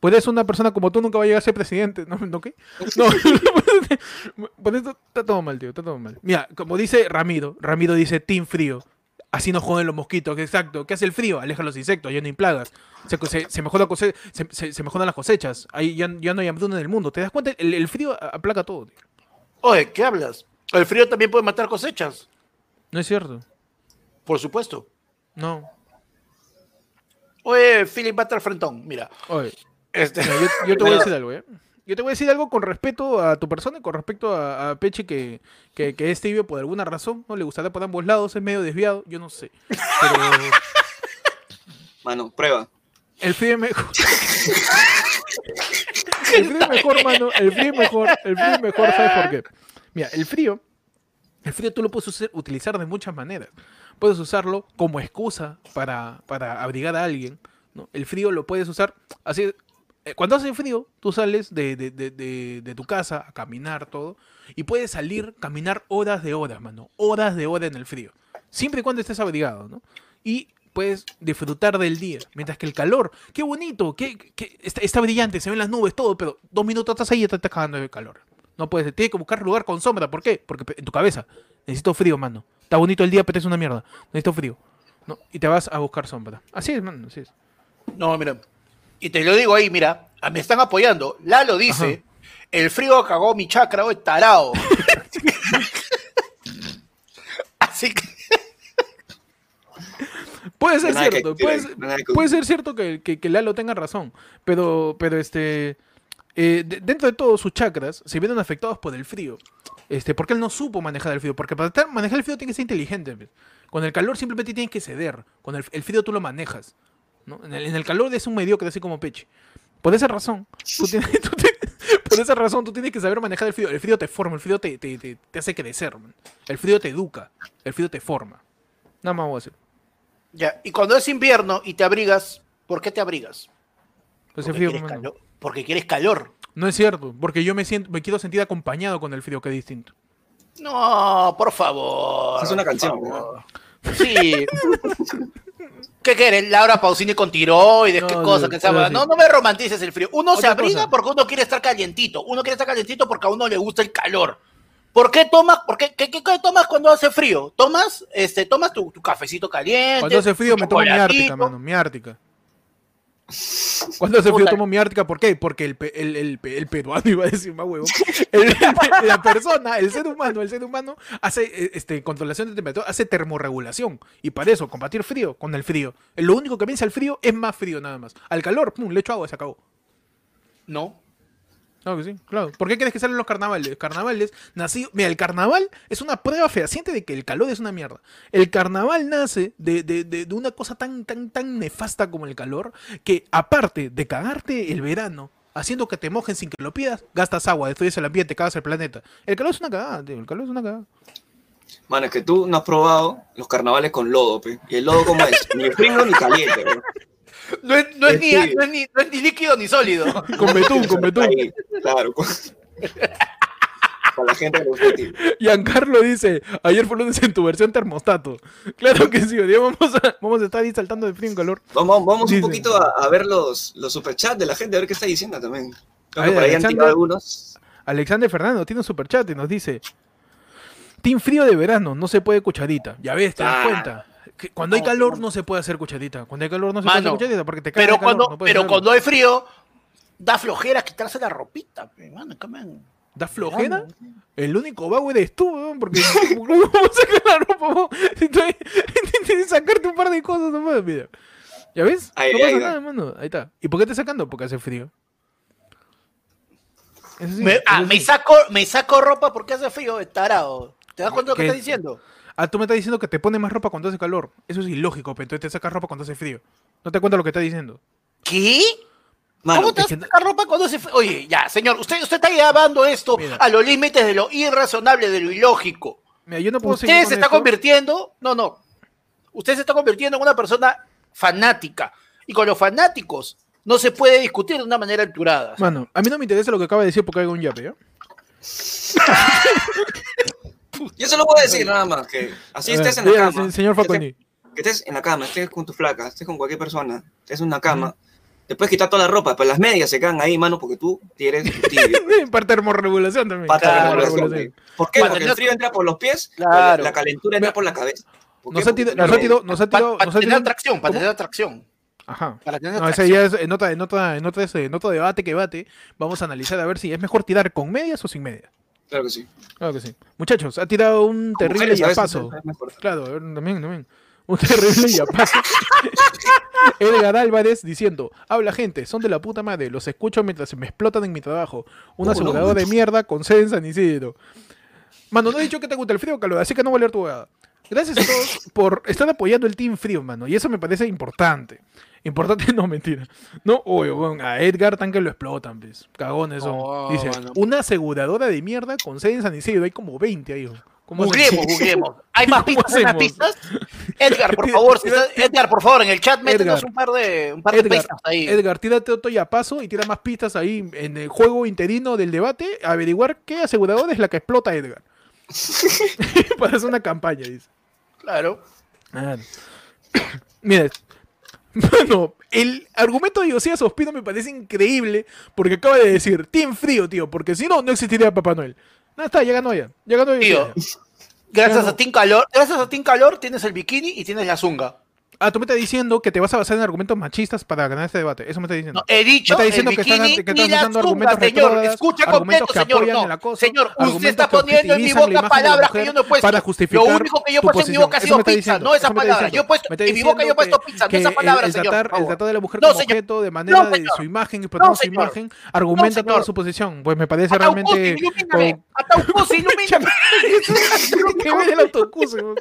A: Por eso una persona como tú nunca va a llegar a ser presidente. [laughs] ¿No, ¿No qué? No. [laughs] [laughs] Por eso está todo mal, tío. Está todo mal. Mira, como dice Ramiro. Ramiro dice Team Frío. Así nos joden los mosquitos, exacto. ¿Qué hace el frío? Aleja los insectos, ya no hay plagas. Se, se, se mejora cose- se, se- se mejoran las cosechas. Ahí ya, ya no hay hambruna en el mundo. ¿Te das cuenta? El, el frío aplaca todo, tío.
C: Oye, ¿qué hablas? El frío también puede matar cosechas.
A: No es cierto.
C: Por supuesto.
A: No.
C: Oye, Philip Butter Frentón, mira.
A: Oye,
C: Este,
A: yo, yo te voy a decir algo, ¿eh? yo te voy a decir algo con respeto a tu persona y con respecto a, a Peche que, que, que es tibio por alguna razón, no le gustará por ambos lados, es medio desviado, yo no sé. Pero [laughs]
B: Mano, prueba.
A: el frío es mejor. el frío es mejor, mano. El frío es mejor. El frío es mejor, ¿sabes por qué? Mira, el frío, el frío tú lo puedes usar- utilizar de muchas maneras. Puedes usarlo como excusa para, para abrigar a alguien. ¿no? El frío lo puedes usar así. Eh, Cuando hace frío, tú sales de, de- de- de- tu casa a caminar todo y puedes salir, caminar horas de horas, mano. Horas de horas en el frío. Siempre y cuando estés abrigado, ¿no? Y puedes disfrutar del día. Mientras que el calor, qué bonito, qué, qué- está, está brillante, se ven las nubes, todo, pero dos minutos estás ahí y te estás cagando de calor. No puedes, tienes que buscar lugar con sombra. ¿Por qué? Porque en tu cabeza, necesito frío, mano. Está bonito el día, pero es una mierda. Necesito frío. ¿no? Y te vas a buscar sombra. Así es, mano, así es.
C: No, mira. Y te lo digo ahí, mira. ah, Me están apoyando. Lalo dice: El frío cagó mi chakra, hoy tarao. [laughs] Así que.
A: Puede ser
B: Nada
A: cierto, puede,
B: que-
A: puede ser cierto que, que, que Lalo tenga razón, pero, pero este, eh, de- dentro de todos sus chakras se vieron afectados por el frío. Este, porque él no supo manejar el frío, porque para estar- manejar el frío tiene que ser inteligente. Con el calor simplemente tienes que ceder, con el, el frío tú lo manejas. ¿No? En, el, en el calor es un mediocre, así como Peche. Por esa razón, tú tienes, [laughs] tú tienes- por esa razón tú tienes que saber manejar el frío. El frío te forma, el frío te, te, te- te hace crecer. man. El frío te educa, el frío te forma. Nada más voy a decir.
C: Ya. Y cuando es invierno y te abrigas, ¿por qué te abrigas?
A: Ese
C: Porque
A: frío,
C: quieres, calor, porque quieres calor.
A: No es cierto, porque yo me siento, me quiero sentir acompañado con el frío, que es distinto.
C: No, por favor.
B: Es una canción,
C: favor. Sí. [laughs] ¿Qué quieres? Laura Pausini con tiroides, qué
A: No,
C: cosa,
A: no, pero sí.
C: No, no me romantices el frío. Uno se abriga
A: cosa.
C: porque uno quiere estar calientito. Uno quiere estar calientito porque a uno le gusta el calor. ¿Por qué tomas, por qué, qué, qué- qué tomas cuando hace frío? Tomas, este, tomas tu, tu cafecito caliente.
A: Cuando hace frío me tomo mi ártica, mano, mi ártica. Cuando hace frío
C: Puta.
A: tomo mi ártica, ¿por qué? Porque el, pe- el, el, pe- el peruano [laughs] iba a decir más huevo. [laughs] La persona, el ser humano, el ser humano hace eh, este, controlación de temperatura, hace termorregulación. Y para eso, combatir frío con el frío. Lo único que piensa el frío es más frío nada más. Al calor, pum, le echo agua, se acabó.
C: No.
A: Claro que sí, claro. ¿Por qué crees que salen los carnavales? Carnavales nacido. Mira, el carnaval es una prueba fehaciente de que el calor es una mierda. El carnaval nace de, de- de- de una cosa tan, tan, tan nefasta como el calor, que aparte de cagarte el verano, haciendo que te mojen sin que lo pidas, gastas agua, destruyes el ambiente, cagas el planeta. El calor es una cagada, tío. El calor es una cagada.
B: Mano, es que tú no has probado los carnavales con lodo, pe. ¿Y el lodo cómo es? Ni frío ni caliente, bro.
C: No es, no es
B: Es
C: ni,
B: tibio.
C: no es ni- no es ni líquido ni sólido. [laughs]
A: Con betún, con betún.
B: Ahí, claro. Con... [laughs] Para la gente que tibio.
A: Giancarlo dice, ayer fue lunes en tu versión termostato. Claro que sí, hoy día vamos a, vamos a estar ahí saltando de frío en calor.
B: Vamos, vamos
A: Dice.
B: un poquito a, a ver los, los superchats de la gente, a ver qué está diciendo también. Creo que por ahí han tirado algunos.
A: Alexander Fernando tiene un superchat y nos dice: Team frío de verano, no se puede cuchadita. Ya ves, te das
B: Ah.
A: cuenta. Que cuando hay calor
C: no.
A: no se puede hacer cuchadita. Cuando hay calor no se
C: Mano,
A: puede hacer cuchadita porque te cae
C: Pero
A: calor,
C: cuando,
A: no
C: pero
A: hacerlo.
C: cuando hay frío, da flojera quitarse la ropita. mano, camen.
A: ¿Da flojera? El único vago eres tú, weón, porque [laughs] ¿cómo sacas la ropa? [laughs] Tienes sacarte un par de cosas nomás, mira. ¿Ya ves?
B: Ahí,
A: no
B: ahí,
A: pasa
B: ahí.
A: nada, mano. Ahí está. ¿Y por qué te sacando? Porque hace frío. Sí,
C: Me, ah,
A: sí.
C: me saco, me saco ropa porque hace frío, tarado. ¿Te das cuenta de lo que estás diciendo?
A: Ah, tú me estás diciendo que te pones más ropa cuando hace calor. Eso es ilógico, pero entonces te sacas ropa cuando hace frío. No te cuenta lo que está diciendo.
C: ¿Qué?
B: Mano,
C: ¿Cómo te vas a
A: que-
C: sacar ropa cuando hace frío? Oye, ya, señor, usted, usted está llevando esto
A: Mira.
C: a los límites de lo irrazonable, de lo ilógico.
A: Mira, yo no puedo seguir
C: Usted se está
A: esto.
C: convirtiendo, no, no. Usted se está convirtiendo en una persona fanática. Y con los fanáticos no se puede discutir de una manera alturada.
A: Mano, a mí no me interesa lo que acaba de decir porque hay un yape, ¿ya? [laughs]
B: yo solo puedo decir nada más que así estés en la cama.
A: se- señor
B: que
A: Faconi.
B: estés- Que estés en la cama, estés con tu flaca, estés con cualquier persona, estés en una cama. Te puedes quitar toda la ropa, pero las medias se quedan ahí, mano, porque tú eres tibio. [laughs]
A: Parte de termorregulación también.
C: Claro,
B: regulación,
A: termorregulación.
B: ¿Por qué?
C: Para
B: Porque el frío entra por los pies,
C: Claro.
B: la calentura entra por la cabeza.
A: Nos ha tirado, nos
B: no-
A: ha tirado, nos ha
C: Para,
A: tirado, nos ha
C: tener atracción, para tener atracción.
A: Ajá.
C: Para tener
A: No, ese
C: atracción.
A: ya es en otra, en otra, en otro debate que bate. Vamos a analizar a ver si es mejor tirar con medias o sin medias.
B: Claro que sí.
A: Claro que sí. Muchachos, ha tirado un terrible yapazo. Claro, también, también. Un terrible yapazo. [laughs] Edgar Álvarez diciendo, habla gente, son de la puta madre, los escucho mientras se me explotan en mi trabajo. Un asegurador de mierda con sede en San Isidro. Mano, no he dicho que te gusta el frío, calor, así que no voy a leer tu huevada. Gracias a todos por estar apoyando el Team Frío, mano. Y eso me parece importante. Importante, [laughs] no, mentira. No, oye, weón, a Edgar tan que lo explotan, pues. Cagones son.
C: No,
A: Dice, una aseguradora de mierda con sede en San Isidro. Hay como 20 ahí.
C: Googleemos, googleemos. [laughs] ¿Hay más
A: ¿Cómo
C: pistas? ¿Hay más pistas? Edgar, por [laughs] favor, si estás- Edgar, por favor, en el chat métenos un par de, un par de pistas ahí.
A: Edgar, tírate otro yapazo y tira más pistas ahí en el juego interino del debate. a averiguar qué aseguradora es la que explota Edgar. Para hacer una campaña, dice.
C: Claro.
A: Ah, [coughs] Mira, bueno, el argumento de Josías Ospino me parece increíble porque acaba de decir Team Frío, tío, porque si no, no existiría Papá Noel. No está, ya ganó ya. Ya ganó
C: Tío, gracias a Team Calor, gracias a Team Calor tienes el bikini y tienes la zunga.
A: Ah, tú me estás diciendo que te vas a basar en argumentos machistas para ganar este debate. Eso me estás diciendo.
C: No, he dicho
A: Me diciendo
C: el
A: que
C: bikini
A: que
C: y
A: estás
C: la
A: usando argumentos
C: señor. Escucha
A: argumentos
C: completo,
A: que
C: señor. No,
A: acoso,
C: señor, usted está
A: que
C: poniendo en mi
A: la
C: boca
A: la
C: palabras que yo no he puesto.
A: para justificar
C: Lo único que yo he puesto en mi boca ha sido pizza,
A: diciendo,
C: no esa palabra. Yo he puesto, en mi boca yo he puesto
A: que-
C: pizza, no
A: que
C: esa palabra,
A: el,
C: señor.
A: el tratar de la mujer como objeto de manera de su imagen, explotando su imagen, argumenta toda su posición. Pues me parece realmente.
C: Ataucusi, ilumíname. [laughs] [laughs]
A: ¿Qué ve el autocuse, weón?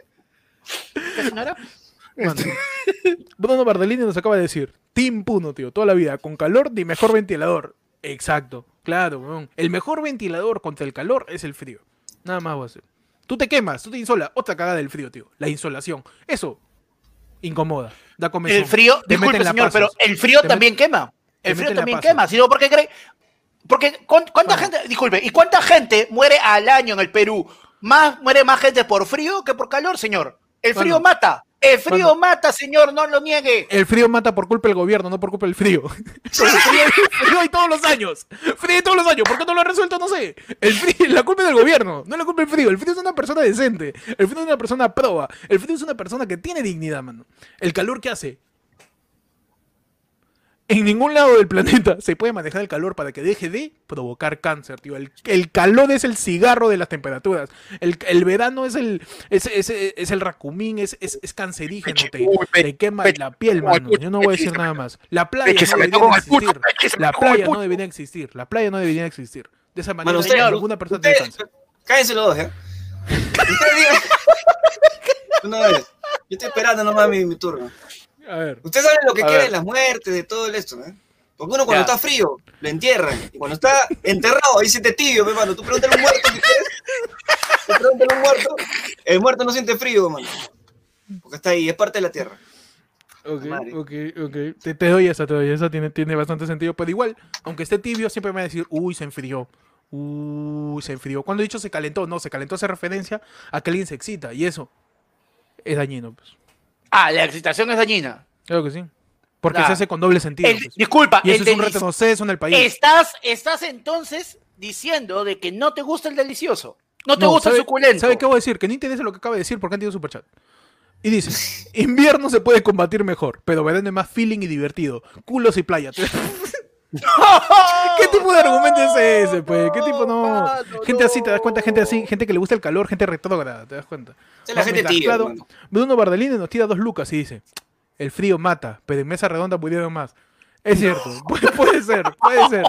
C: ¿Qué,
A: Mano, [laughs] Bruno Bardellini nos acaba de decir, Team Puno, tío, toda la vida, con calor ni mejor ventilador. Exacto, claro, weón. El mejor ventilador contra el calor es el frío. Nada más va a ser. Tú te quemas, tú te insolas, otra cagada del frío, tío. La insolación. Eso incomoda, da comezón.
C: El frío,
A: te
C: disculpe señor, pero el frío
A: Te
C: también quema. El frío también quema, sino porque cree. Porque ¿cuán- ¿cuánta
A: Ah.
C: gente, disculpe, y cuánta gente muere al año en el Perú? Más muere más gente por frío que por calor, señor. El frío
A: Bueno.
C: mata. El frío
A: Bueno.
C: mata, señor, no lo niegue.
A: El frío mata por culpa del gobierno, no por culpa del frío. [laughs] El frío, frío hay todos los años. Frío hay todos los años. ¿Por qué no lo ha resuelto? No sé. El frío, la culpa es del gobierno, no es la culpa del frío. El frío es una persona decente. El frío es una persona proba. El frío es una persona que tiene dignidad, mano. El calor que hace. En ningún lado del planeta se puede manejar el calor para que deje de provocar cáncer, tío. El, el calor es el cigarro de las temperaturas. El, el verano es el, es, es- es el racumín, es, es, es cancerígeno. Te, te quema la piel, mano. Yo no voy a decir nada más. La playa
C: Peche,
A: no debería existir. La playa no debería existir. La playa no debería existir. De esa manera
B: usted,
A: ninguna persona tiene cáncer.
B: cállense los dos, ¿eh? [laughs] [laughs] Una vez. Yo estoy esperando nomás mi, mi turno.
A: A ver.
B: Ustedes saben lo que
C: A
B: quieren
C: ver.
B: las muertes, de todo esto, ¿eh? Porque uno cuando
C: Ya.
B: está frío, lo entierran. Y cuando está enterrado, ahí siente tibio, mi hermano. Tú pregúntale a un muerto si quieres. Tú pregúntale a un muerto. El muerto no siente frío, mano. Porque está ahí, es parte de la tierra.
A: Ok, ok, ok. Te, te doy esa, te doy esa. Tiene, tiene bastante sentido. Pero igual, aunque esté tibio, siempre me va a decir, uy, se enfrió. Uy, se enfrió. Cuando he dicho se calentó, no, se calentó hace referencia a que alguien se excita. Y eso es dañino, pues.
C: Ah, la excitación es dañina.
A: Claro que sí. Porque se hace con doble sentido.
C: El-
A: pues.
C: disculpa,
A: Y eso
C: el
A: es un retroceso en el país.
C: Estás, estás entonces diciendo de que no te gusta el delicioso. No te
A: No,
C: gusta
A: ¿sabe-
C: el suculento.
A: ¿Sabe qué voy a decir? Que no interesa lo que acaba de decir porque han tenido superchat. Y dice, invierno se puede combatir mejor, pero verano es más feeling y divertido. Culos y playa. [laughs] [laughs] ¿Qué tipo de argumento es ese, pues? ¿Qué tipo no?
C: mano,
A: Gente así, ¿te das cuenta? Gente así, gente que le gusta el calor, gente retrógrada, ¿te das cuenta?
B: Es la gente tibia,
A: claro,
B: hermano.
A: Bruno Bardellini nos tira dos lucas y dice, el frío mata, pero en mesa redonda pudieron más. Es cierto, puede, puede ser, puede ser.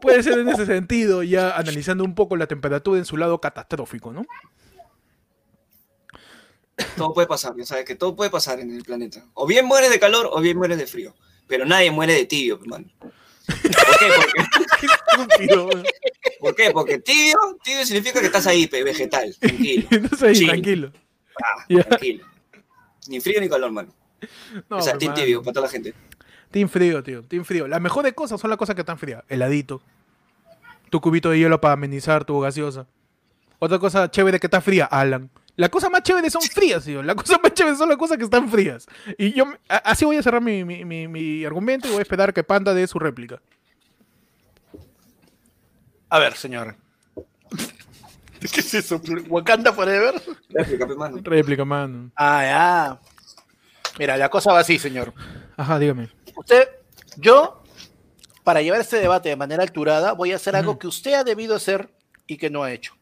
A: Puede ser en ese sentido, ya analizando un poco la temperatura en su lado catastrófico, ¿no?
B: Todo puede pasar, ya sabes que todo puede pasar en el planeta. O bien mueres de calor o bien mueres de frío. Pero nadie muere de tibio, hermano. [laughs] ¿Por qué? Porque,
A: Estúpido, weón.
B: ¿Por qué? Porque tibio, tibio significa que estás ahí, vegetal, tranquilo. [laughs]
A: Entonces ahí, tranquilo.
B: Ah, [laughs] tranquilo. Ni frío ni calor, mano.
A: No,
B: o sea, team tibio, para toda la gente.
A: Team frío, tío. Team frío. Las mejores cosas son las cosas que están frías. Heladito. Tu cubito de hielo para amenizar tu gaseosa. Otra cosa chévere que está fría, Alan. Las cosas más chéveres son frías, tío. Las cosas más chéveres son las cosas que están frías. Y yo, así voy a cerrar mi, mi- mi- mi argumento y voy a esperar que Panda dé su réplica.
C: A ver, señor. [laughs] ¿Qué es eso? ¿Wakanda Forever?
B: Réplica, pe, mano.
A: Réplica, mano.
C: Ah, ya. Mira, la cosa va así, señor.
A: Ajá, dígame.
C: Usted, yo, para llevar este debate de manera alturada, voy a hacer algo que usted ha debido hacer y que no ha hecho.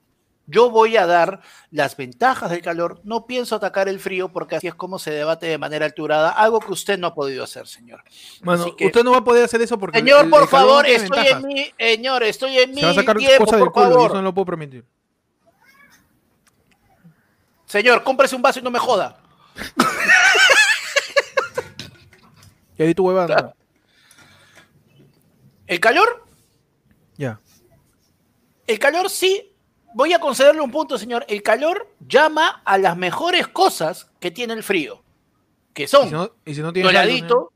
C: Yo voy a dar las ventajas del calor, no pienso atacar el frío porque así es como se debate de manera alturada, algo que usted no ha podido hacer, señor. Que-
A: usted no va a poder hacer eso porque.
C: Señor,
A: el-
C: por
A: el
C: favor, estoy
A: ventajas.
C: en mi, señor, estoy en mi
A: Se va a sacar
C: tiempo,
A: cosas del
C: por
A: culo
C: favor.
A: eso no lo puedo permitir.
C: Señor, cómprese un vaso y no me joda. [laughs]
A: Y ahí tu huevada.
C: El calor,
A: Ya.
C: el calor sí, voy a concederle un punto, señor. El calor llama a las mejores cosas que tiene el frío, que
A: Y
C: son
A: si no, y si no saldo,
C: doradito.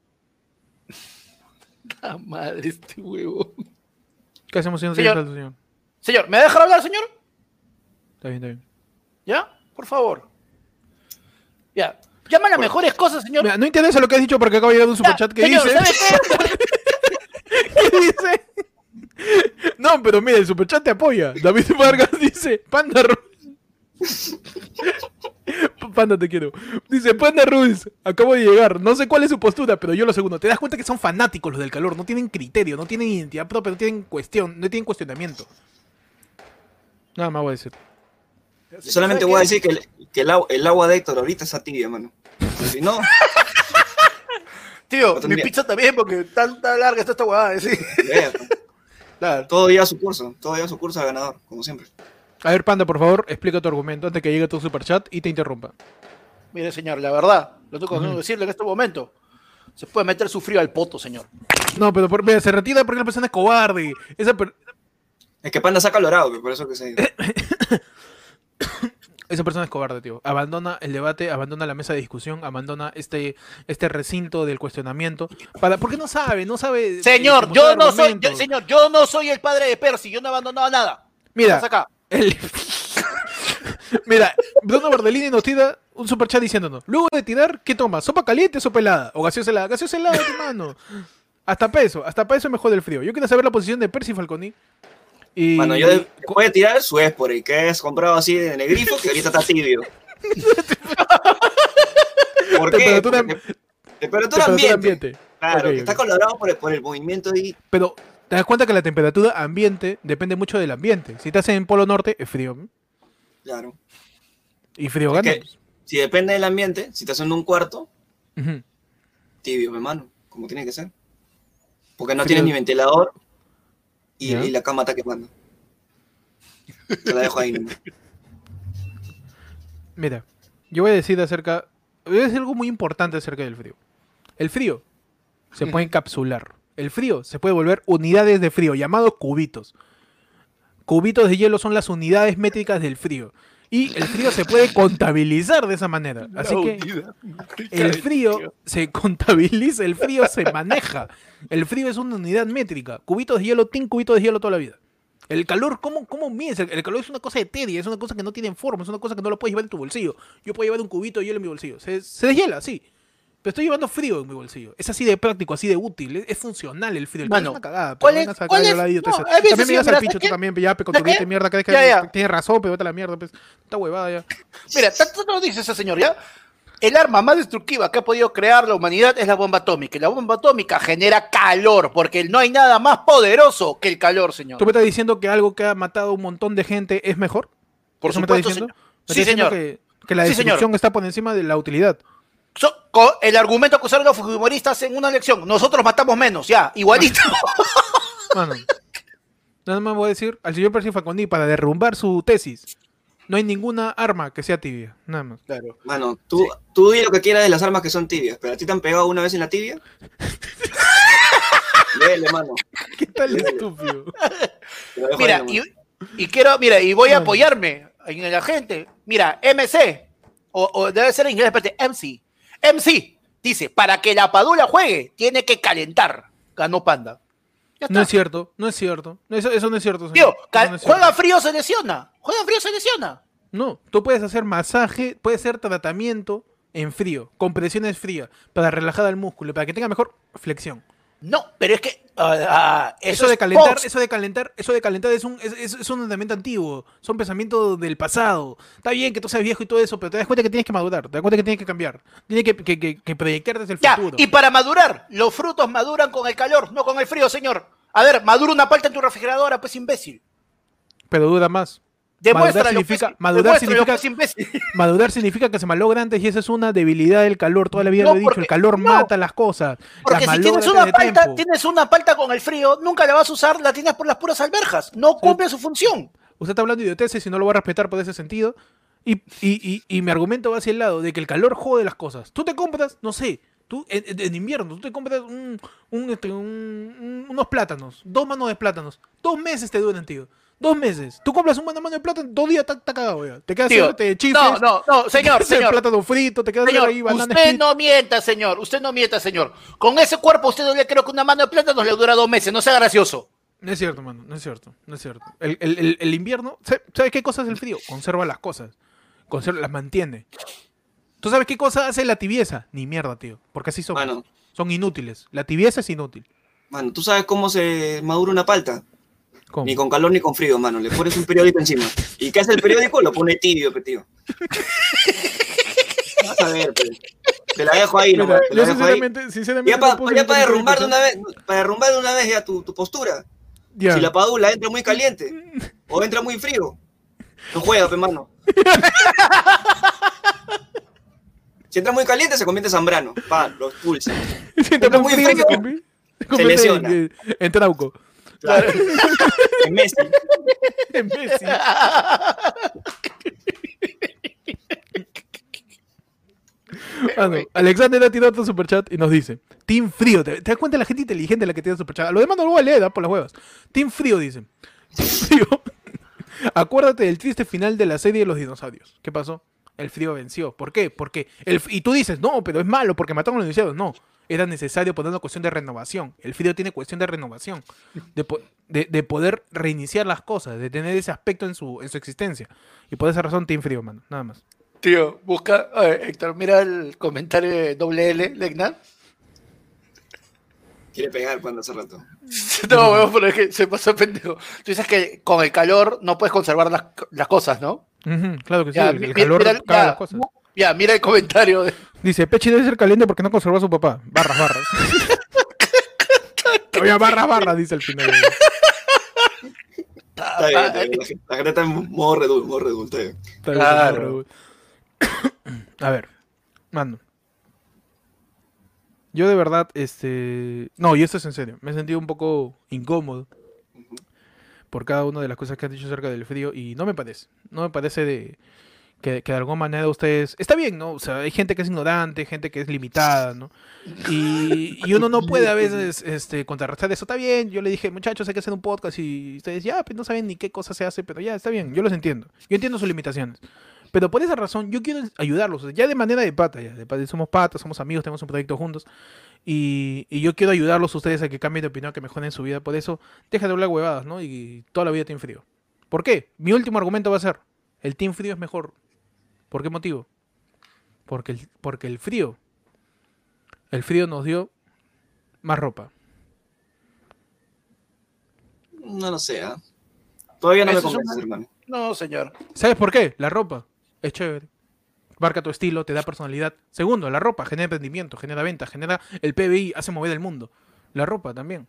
C: [laughs] La madre, este huevo.
A: ¿Qué hacemos si no
C: Señor.
A: saldo, señor?
C: Señor, ¿me va a dejar hablar, señor?
A: Está bien, está bien.
C: ¿Ya? Por favor. Ya. Llama a las mejores cosas, señor.
A: Mira, no interesa lo que has dicho porque acaba de llegar un superchat que
C: señor,
A: dice.
C: ¿sabe qué? [laughs]
A: ¿Qué dice? No, pero mira, el superchat te apoya. David [laughs] Vargas dice, Panda Ruiz. [laughs] Panda, te quiero. Dice, Panda Ruiz, acabo de llegar. No sé cuál es su postura, pero yo lo segundo. Te das cuenta que son fanáticos los del calor. No tienen criterio, no tienen identidad propia, no tienen cuestión, no tienen cuestionamiento. Nada más voy a decir.
B: Solamente
C: ¿Sabe
B: voy a decir que el, que el agua, el agua de Héctor ahorita está tibia, mano. Si no, [laughs]
C: Tío, mi pizza también, porque tan, tan larga está esta huevada, sí. Claro.
B: todo lleva su curso, todo lleva su curso al ganador, como siempre.
A: A ver, Panda, por favor, explica tu argumento antes que llegue tu superchat y te interrumpa.
C: Mire, señor, la verdad, lo tengo que decirle en este momento. Se puede meter su frío al poto, señor.
A: No, pero por, mira, se retira porque la persona es cobarde. Esa per-
B: Es que Panda saca calorado, que por eso que se. [coughs]
A: Esa persona es cobarde, tío. Abandona el debate, abandona la mesa de discusión, abandona este, este recinto del cuestionamiento. Para, porque no sabe, no sabe.
C: Señor, yo no soy, yo- señor, yo no soy el padre de Percy, yo no he abandonado nada.
A: Mira,
C: acá.
A: el- [laughs] Mira, Bruno Bardellini nos tira un superchat diciéndonos: Luego de tirar, ¿qué toma? ¿Sopa caliente o sopa helada? ¿O gaseosa helada? Gaseosa helada, hermano. Hasta peso, hasta peso mejor del frío. Yo quiero saber la posición de Percy Falconi. Y...
B: Bueno, yo de- después de tirar su Espore, que es comprado así en el grifo, que ahorita está tibio. [laughs] ¿Por qué?
A: Temperatura-
B: Porque- temperatura
A: Temperatura
B: ambiente.
A: ambiente.
B: Claro, que está colorado por el, por el movimiento ahí.
A: Pero te das cuenta que la temperatura ambiente depende mucho del ambiente. Si estás en Polo Norte, es frío.
B: Claro.
A: Y frío gana.
B: que- Si depende del ambiente, si estás en un cuarto,
A: Ujú.
B: tibio, hermano, como tiene que ser. Porque no
A: Frío.
B: tienes ni ventilador y,
A: Ya.
B: y la cama está quemando. Te la dejo ahí.
A: Mira, yo voy a decir acerca. Voy a decir algo muy importante acerca del frío. El frío se puede [laughs] encapsular. El frío se puede volver unidades de frío, llamados cubitos. Cubitos de hielo son las unidades métricas del frío. Y el frío se puede contabilizar de esa manera. Así que el frío se contabiliza, el frío se maneja. El frío es una unidad métrica. Cubitos de hielo, tin cubitos de hielo toda la vida. El calor, ¿cómo, cómo mides? El, calor es una cosa etérea, es una cosa que no tiene forma, es una cosa que no lo puedes llevar en tu bolsillo. Yo puedo llevar un cubito de hielo en mi bolsillo. Se, se deshiela, sí. Pero estoy llevando frío en mi bolsillo. Es así de práctico, así de útil. Es, es funcional el frío. El
C: Mano,
A: es una cagada.
C: ¿cuál
A: pero
C: es-
A: vengas a
C: cuál
A: caer
C: es?
A: ladillo,
C: No, veces
A: También
C: sí,
A: me
C: mira,
A: al pincho,
C: ¿sabes
A: tú también, ya,
C: ¿Sabes
A: pecoturita
C: qué?
A: y mierda, vez que
C: Ya, ya.
A: tienes razón, pero vete a la mierda, pues. Esta huevada ya.
C: Mira, tanto no dice ese señor, ¿ya? El arma más destructiva que ha podido crear la humanidad es la bomba atómica. Y la bomba atómica genera calor, porque no hay nada más poderoso que el calor, señor.
A: ¿Tú me estás diciendo que algo que ha matado a un montón de gente es mejor?
C: Por
A: ¿Eso me estás
C: supuesto,
A: diciendo?
C: señor.
A: ¿Me
C: Sí,
A: estás diciendo
C: señor.
A: Que, que la
C: Sí,
A: destrucción está por encima de la utilidad.
C: So- co- el argumento que usaron los humoristas en una elección. Nosotros matamos menos, ya, igualito. [laughs]
A: Mano, nada más voy a decir al señor Percy Facondi para derrumbar su tesis. No hay ninguna arma que sea tibia, nada más.
C: Claro.
B: Mano, tú, tú di lo que quieras de las armas que son tibias, pero a ti te han pegado una vez en la tibia. [laughs] Dele, mano.
A: ¿Qué tal estúpido?
C: Mira,
B: ahí
C: y, quiero, mira, y voy a apoyarme en la gente. Mira, MC, o, o debe ser en inglés, espérate, MC. MC dice: para que la Padula juegue, tiene que calentar. Ganó Panda.
A: No es cierto, no es cierto. Eso, eso no es cierto. señor.
C: Tío,
A: no es cierto.
C: juega frío, se lesiona. Juega frío, se lesiona.
A: No, tú puedes hacer masaje, puedes hacer tratamiento en frío, con presiones frías, para relajar al músculo, para que tenga mejor flexión.
C: No, pero es que. ah, ah,
A: Eso,
C: es
A: de calentar, eso de calentar, eso de calentar es un, es, es- es un antiguo, son pensamientos del pasado. Está bien que tú seas viejo y todo eso, pero te das cuenta que tienes que madurar, te das cuenta que tienes que cambiar, tienes que, que, que- que proyectar desde el
C: Ya,
A: futuro.
C: y para madurar, los frutos maduran con el calor, no con el frío, señor. A ver, madura una palta en tu refrigeradora, pues imbécil.
A: Pero dura más. Significa-
C: pues,
A: madurar significa-
C: imbécil. [laughs]
A: Madurar significa que se malogra antes y esa es una debilidad del calor. Toda la vida
C: No,
A: lo he dicho, el calor
C: no.
A: mata las cosas.
C: Porque
A: las
C: si tienes una palta,
A: tiempo.
C: tienes una palta con el frío, nunca la vas a usar, la tienes por las puras alberjas. No cumple su función.
A: Usted está hablando de idioteces y no lo va a respetar por ese sentido. Y, y, y, y mi argumento va hacia el lado de que el calor jode las cosas. Tú te compras, no sé, tú en, invierno, tú te compras un, un, este, un- un- unos plátanos, dos manos de plátanos. Dos meses te duran, tío. Dos meses. Tú compras una mano de plátano, dos días está cagado ya. Te quedas
C: Tío,
A: chifles,
C: no, no, no, señor,
A: te quedas
C: señor.
A: plátano frito, te quedas
C: Señor,
A: ahí banana
C: usted
A: split.
C: no mienta, señor. Usted no mienta, señor. Con ese cuerpo, usted no le creo que una mano de plátano le dura dos meses. No sea gracioso.
A: No es cierto, mano, no es cierto, no es cierto. El, el- el- el invierno, ¿sabe- ¿sabes qué cosa es el frío? Conserva las cosas, conserva, las mantiene. ¿Tú sabes qué cosa hace la tibieza? Ni mierda, tío, porque así son.
B: Mano,
A: Son inútiles. La tibieza es inútil.
B: mano, ¿tú sabes cómo se madura una palta?
A: ¿Cómo?
B: Ni con calor ni con frío, mano. Le pones un periódico encima. ¿Y qué hace el periódico? Lo pone tibio, tío. [laughs] Vas a ver, pe. Te la dejo ahí,
A: Mira,
B: nomás. Te la
A: yo
B: ahí.
A: sinceramente,
B: Ya
A: no
B: para derrumbar de una vez, para derrumbar de una vez ya tu, tu postura.
A: Ya.
B: Si la padula entra muy caliente [laughs] o entra muy frío, no juega, pe, mano. [laughs] Si entra muy caliente, se convierte en Zambrano. Pa, lo expulsa.
A: Si entra
B: entra
A: muy frío,
B: frío,
A: se se
B: lesiona.
A: En, en Trauco.
B: Claro. [laughs] En Messi.
A: En Messi. [laughs] Ah, no. Alexander ha tirado otro superchat y nos dice: Team Frío. ¿Te, te das cuenta de la gente inteligente la que tiene superchat? A Lo demás no lo voy a leer, da por las huevas. Team Frío dice: Team Frío. [laughs] Acuérdate del triste final de la serie de los dinosaurios. ¿Qué pasó? El frío venció. ¿Por qué? Porque el, y tú dices, no, pero es malo porque mataron a los dinosaurios. No, era necesario poner una cuestión de renovación. El frío tiene cuestión de renovación, de, de- de poder reiniciar las cosas, de tener ese aspecto en su, en su existencia. Y por esa razón, Team Frío, mano, nada más.
C: Tío, busca. a ver, Héctor, mira el comentario de doble L, Legnan.
B: Quiere pegar cuando hace rato. [laughs]
C: No, weón, pero es que se pasó pendejo. Tú dices que con el calor no puedes conservar las, las cosas, ¿no?
A: Claro que sí,
C: Ya,
A: el, el calor
C: mira-
A: caga
C: ya,
A: las cosas.
C: Ya, mira el comentario. de-
A: Dice, Pechi debe ser caliente porque no conservó a su papá. Barras, barras. [laughs] Todavía barras, barras, dice al final.
B: Está bien, está bien. La, gente- está en modo redul, modo redul, está bien.
A: Está bien,
C: Claro. [coughs]
A: A ver, mano. Yo de verdad, este... No, y esto es en serio. Me he sentido un poco incómodo por cada una de las cosas que han dicho acerca del frío y no me parece. No me parece de que, que de alguna manera ustedes... Está bien, ¿no? O sea, hay gente que es ignorante, gente que es limitada, ¿no? Y, y uno no puede a veces este, contrarrestar eso. Está bien, yo le dije, muchachos, hay que hacer un podcast y ustedes ya, pues no saben ni qué cosa se hace, pero ya, está bien, yo los entiendo. Yo entiendo sus limitaciones. Pero por esa razón, yo quiero ayudarlos, o sea, ya de manera de pata, ya, de pata, somos patas, somos amigos, tenemos un proyecto juntos, y, y yo quiero ayudarlos a ustedes a que cambien de opinión, que mejoren su vida, por eso, deja de hablar huevadas, ¿no? Y toda la vida Team Frío. ¿Por qué? Mi último argumento va a ser, el Team Frío es mejor. ¿Por qué motivo? Porque el, porque el frío, el frío nos dio más ropa.
B: No lo sé, ¿ah? Todavía no me
C: Eso una-
B: hermano.
C: No, señor.
A: ¿Sabes por qué? La ropa es chévere. Marca tu estilo, te da personalidad. Segundo, la ropa genera emprendimiento, genera venta, genera el PBI, hace mover el mundo. La ropa también.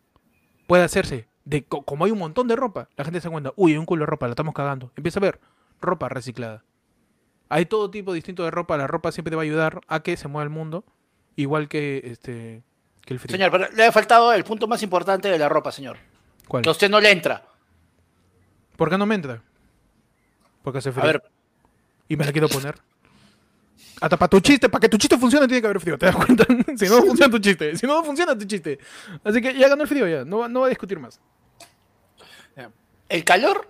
A: Puede hacerse. De, co- como hay un montón de ropa, la gente se cuenta, uy, hay un culo de ropa, la estamos cagando. Empieza a ver ropa reciclada. Hay todo tipo distinto de ropa. La ropa siempre te va a ayudar a que se mueva el mundo, igual que este que el frío.
C: Señor, pero le ha faltado el punto más importante de la ropa, señor.
A: ¿Cuál?
C: Que a usted no le entra.
A: ¿Por qué no me entra? Porque hace
C: A
A: frío.
C: ver,
A: y me la quiero poner. Hasta para tu chiste, para que tu chiste funcione tiene que haber frío, ¿te das cuenta? [laughs] si no, funciona tu chiste. Si no, funciona tu chiste. Así que ya ganó el frío ya, no, no va a discutir más.
C: el calor,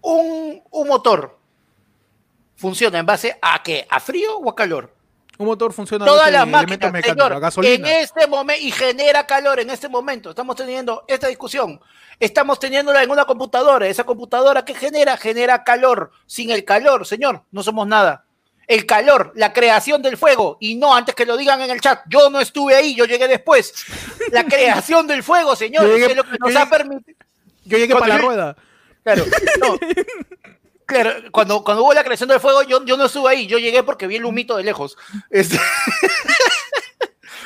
C: un, un motor funciona en base a qué? ¿A frío o a calor?
A: Un motor funciona
C: Todas las máquinas, señor,
A: gasolina.
C: en este momento, y genera calor en este momento, estamos teniendo esta discusión, estamos teniéndola en una computadora, esa computadora que genera, genera calor, sin el calor, señor, no somos nada. El calor, la creación del fuego, y no antes que lo digan en el chat, yo no estuve ahí, yo llegué después. La [laughs] creación del fuego, señor,
A: Yo llegué-
C: es lo que nos ha permitido.
A: Yo llegué
C: Cuando
A: para la rueda.
C: Claro, no. [laughs] Claro, cuando, cuando hubo la creación del fuego, yo, yo no estuve ahí, yo llegué porque vi el humito de lejos. Este- [laughs]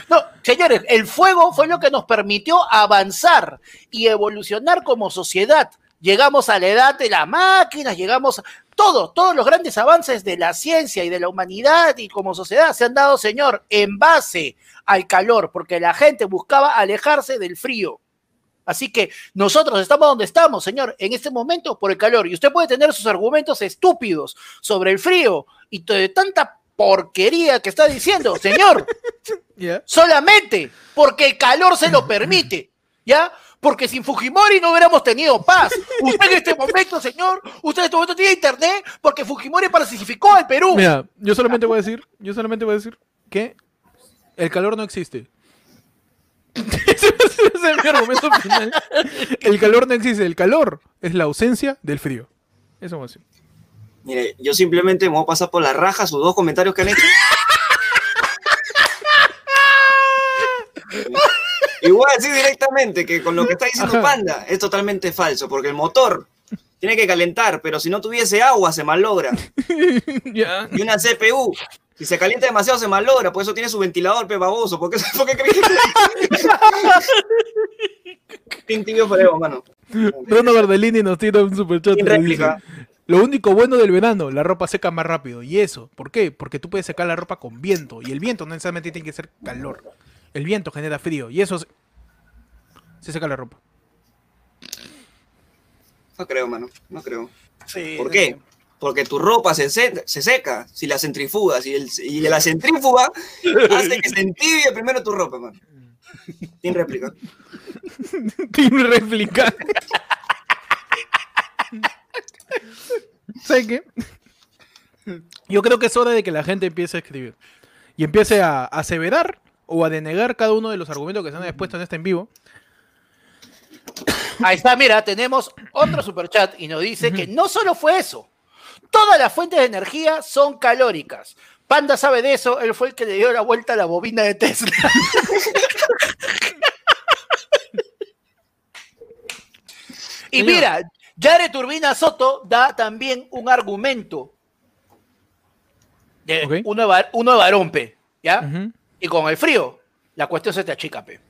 C: No, señores, el fuego fue lo que nos permitió avanzar y evolucionar como sociedad. llegamos a la edad de las máquinas, llegamos a todo, todos los grandes avances de la ciencia y de la humanidad y como sociedad se han dado, señor, en base al calor, porque la gente buscaba alejarse del frío. Así que nosotros estamos donde estamos, señor, en este momento por el calor. Y usted puede tener sus argumentos estúpidos sobre el frío y de tanta porquería que está diciendo, señor. [laughs]
A: ¿Ya?
C: solamente porque el calor se lo permite, ¿ya? Porque sin Fujimori no hubiéramos tenido paz. Usted en este momento, señor, usted en este momento tiene internet porque Fujimori pacificó al Perú.
A: Mira, yo solamente voy a decir, yo solamente voy a decir que el calor no existe. [laughs] [laughs] Ese ser mi argumento final. El calor no existe, el calor es la ausencia del frío. Eso voy a decir.
B: Mire, yo simplemente me voy a pasar por la raja sus dos comentarios que han hecho. [laughs] Y voy a decir directamente que con lo que está diciendo
A: Ajá.
B: Panda es totalmente falso, porque el motor tiene que calentar, pero si no tuviese agua se malogra. [laughs] Y una CPU, si se calienta demasiado se malogra, por eso tiene su ventilador, pe baboso. ¿Por qué, por qué crees que... Team Tibio Forever, mano.
A: Bruno Gardellini nos tira un superchat.
B: Sin réplica.
A: Lo único bueno del verano, la ropa seca más rápido. ¿Y eso? ¿Por qué? Porque tú puedes secar la ropa con viento. Y el viento no necesariamente tiene que ser calor. El viento genera frío. Y eso se, se seca la ropa.
B: No creo, mano. No creo.
C: Sí,
B: ¿Por qué? Porque tu ropa se, se- se seca si la centrifugas y, el, y la centrífuga hace que se entibie primero tu ropa, mano. Sin réplica. [laughs]
A: Tiene réplica. ¿Sabes qué? Yo creo que es hora de que la gente empiece a escribir. Y empiece a aseverar o a denegar cada uno de los argumentos que se han expuesto en este en vivo.
C: Ahí está, mira, tenemos otro superchat y nos dice que no solo fue eso. Todas las fuentes de energía son calóricas. Panda sabe de eso, él fue el que le dio la vuelta a la bobina de Tesla. [laughs] y mira, Yare Turbina Soto da también un argumento. De
A: Ok.
C: uno, de, uno de varón, pe, ¿ya? Y con el frío, la cuestión se te achica, pe.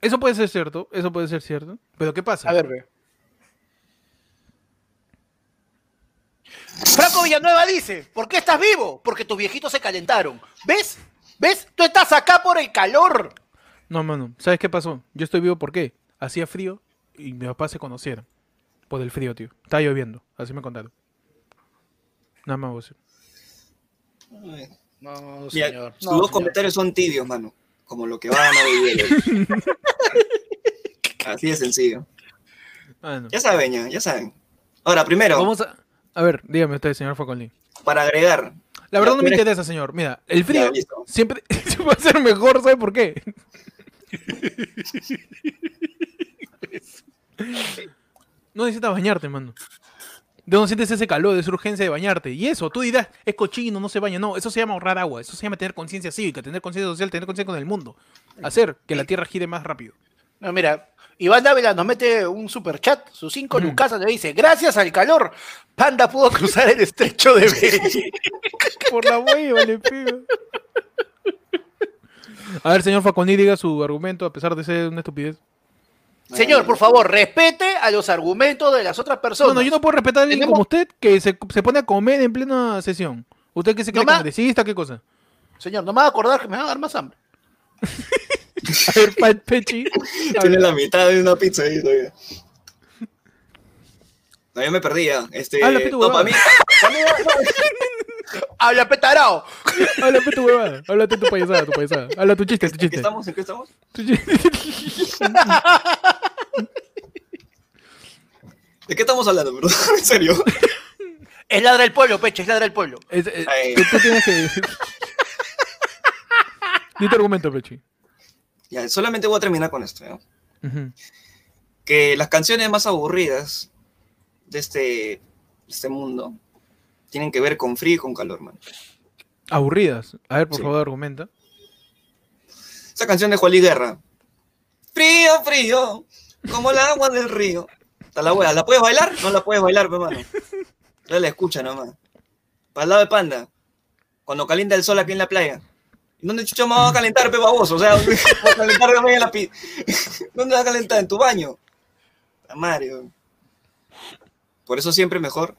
A: Eso puede ser cierto, eso puede ser cierto. Pero ¿qué pasa?
C: A ver, ve. Franco Villanueva dice, ¿por qué estás vivo? Porque tus viejitos se calentaron. ¿Ves? ¿Ves? Tú estás acá por el calor.
A: No, mano. ¿Sabes qué pasó? Yo estoy vivo porque hacía frío y mi papá se conocieron. Por el frío, tío. Estaba lloviendo. Así me contaron. Nada más decir.
C: No,
B: Mira, sus dos comentarios son tibios, mano. Como lo que van a [laughs] vivir. Así de sencillo.
A: Ah.
B: Ya saben, ya, ya saben. Ahora, primero,
A: Vamos a... A ver, dígame usted, señor Faconlí.
B: para agregar.
A: La verdad no me interesa, señor. Mira, el frío siempre va a ser mejor, ¿sabe por qué? [laughs] No necesitas bañarte, mano. ¿De dónde sientes ese calor, esa urgencia de bañarte? Y eso, tú dirás, es cochino, no se baña. No, eso se llama ahorrar agua. Eso se llama tener conciencia cívica, tener conciencia social, tener conciencia con el mundo. Hacer que la tierra gire más rápido.
C: No, mira, Iván Dávila nos mete un super chat, sus cinco lucas le dice, gracias al calor, Panda pudo cruzar el estrecho de Bering.
A: Por la hueva, le pego. A ver, señor Faconí, diga su argumento, a pesar de ser una estupidez.
C: Señor, por favor, respete a los argumentos de las otras
A: No,
C: personas.
A: no, yo no puedo respetar a alguien como usted que se, se pone a comer en plena sesión. ¿Usted qué se cree
C: No
A: congresista? ¿Qué cosa?
C: Señor, no me va a acordar que me va a dar más hambre. [laughs]
A: A ver, Pa- Pechi. [laughs]
B: Tiene la mitad de una pizza ahí todavía. No, yo me perdí ya. Este,
A: Habla, tu
B: no,
A: huevada.
B: para mí, para mí, no, [laughs]
C: ¡Habla petarao!
A: Habla tu huevada. Háblate tu payasada, tu payasada. Habla tu chiste, tu
B: ¿En qué
A: chiste.
B: estamos? ¿En qué estamos?
A: Tu chiste. [laughs]
B: ¿De qué estamos hablando, bro? ¿En serio?
C: Es ladra el pueblo, Peche, es ladra el pueblo.
A: Es- es- tú, tú tienes que... Di tu argumento, Pechi.
B: Ya, solamente voy a terminar con esto. Que las canciones más aburridas de este, de este mundo tienen que ver con frío y con calor, man.
A: Aburridas. A ver, por
B: Sí.
A: favor, argumenta.
B: Esa canción de Juan Guerra. Frío, frío, como el agua del río. Está la wea. ¿La puedes bailar? No la puedes bailar, hermano. Ya la escucha nomás. Para el lado de Panda. Cuando calienta el sol aquí en la playa. ¿Y ¿Dónde chucha me va a calentar, pe baboso? O sea, ¿dónde va a calentar en la pi... [laughs] ¿Dónde va a calentar? ¿En tu baño? La madre, weón. Por eso siempre mejor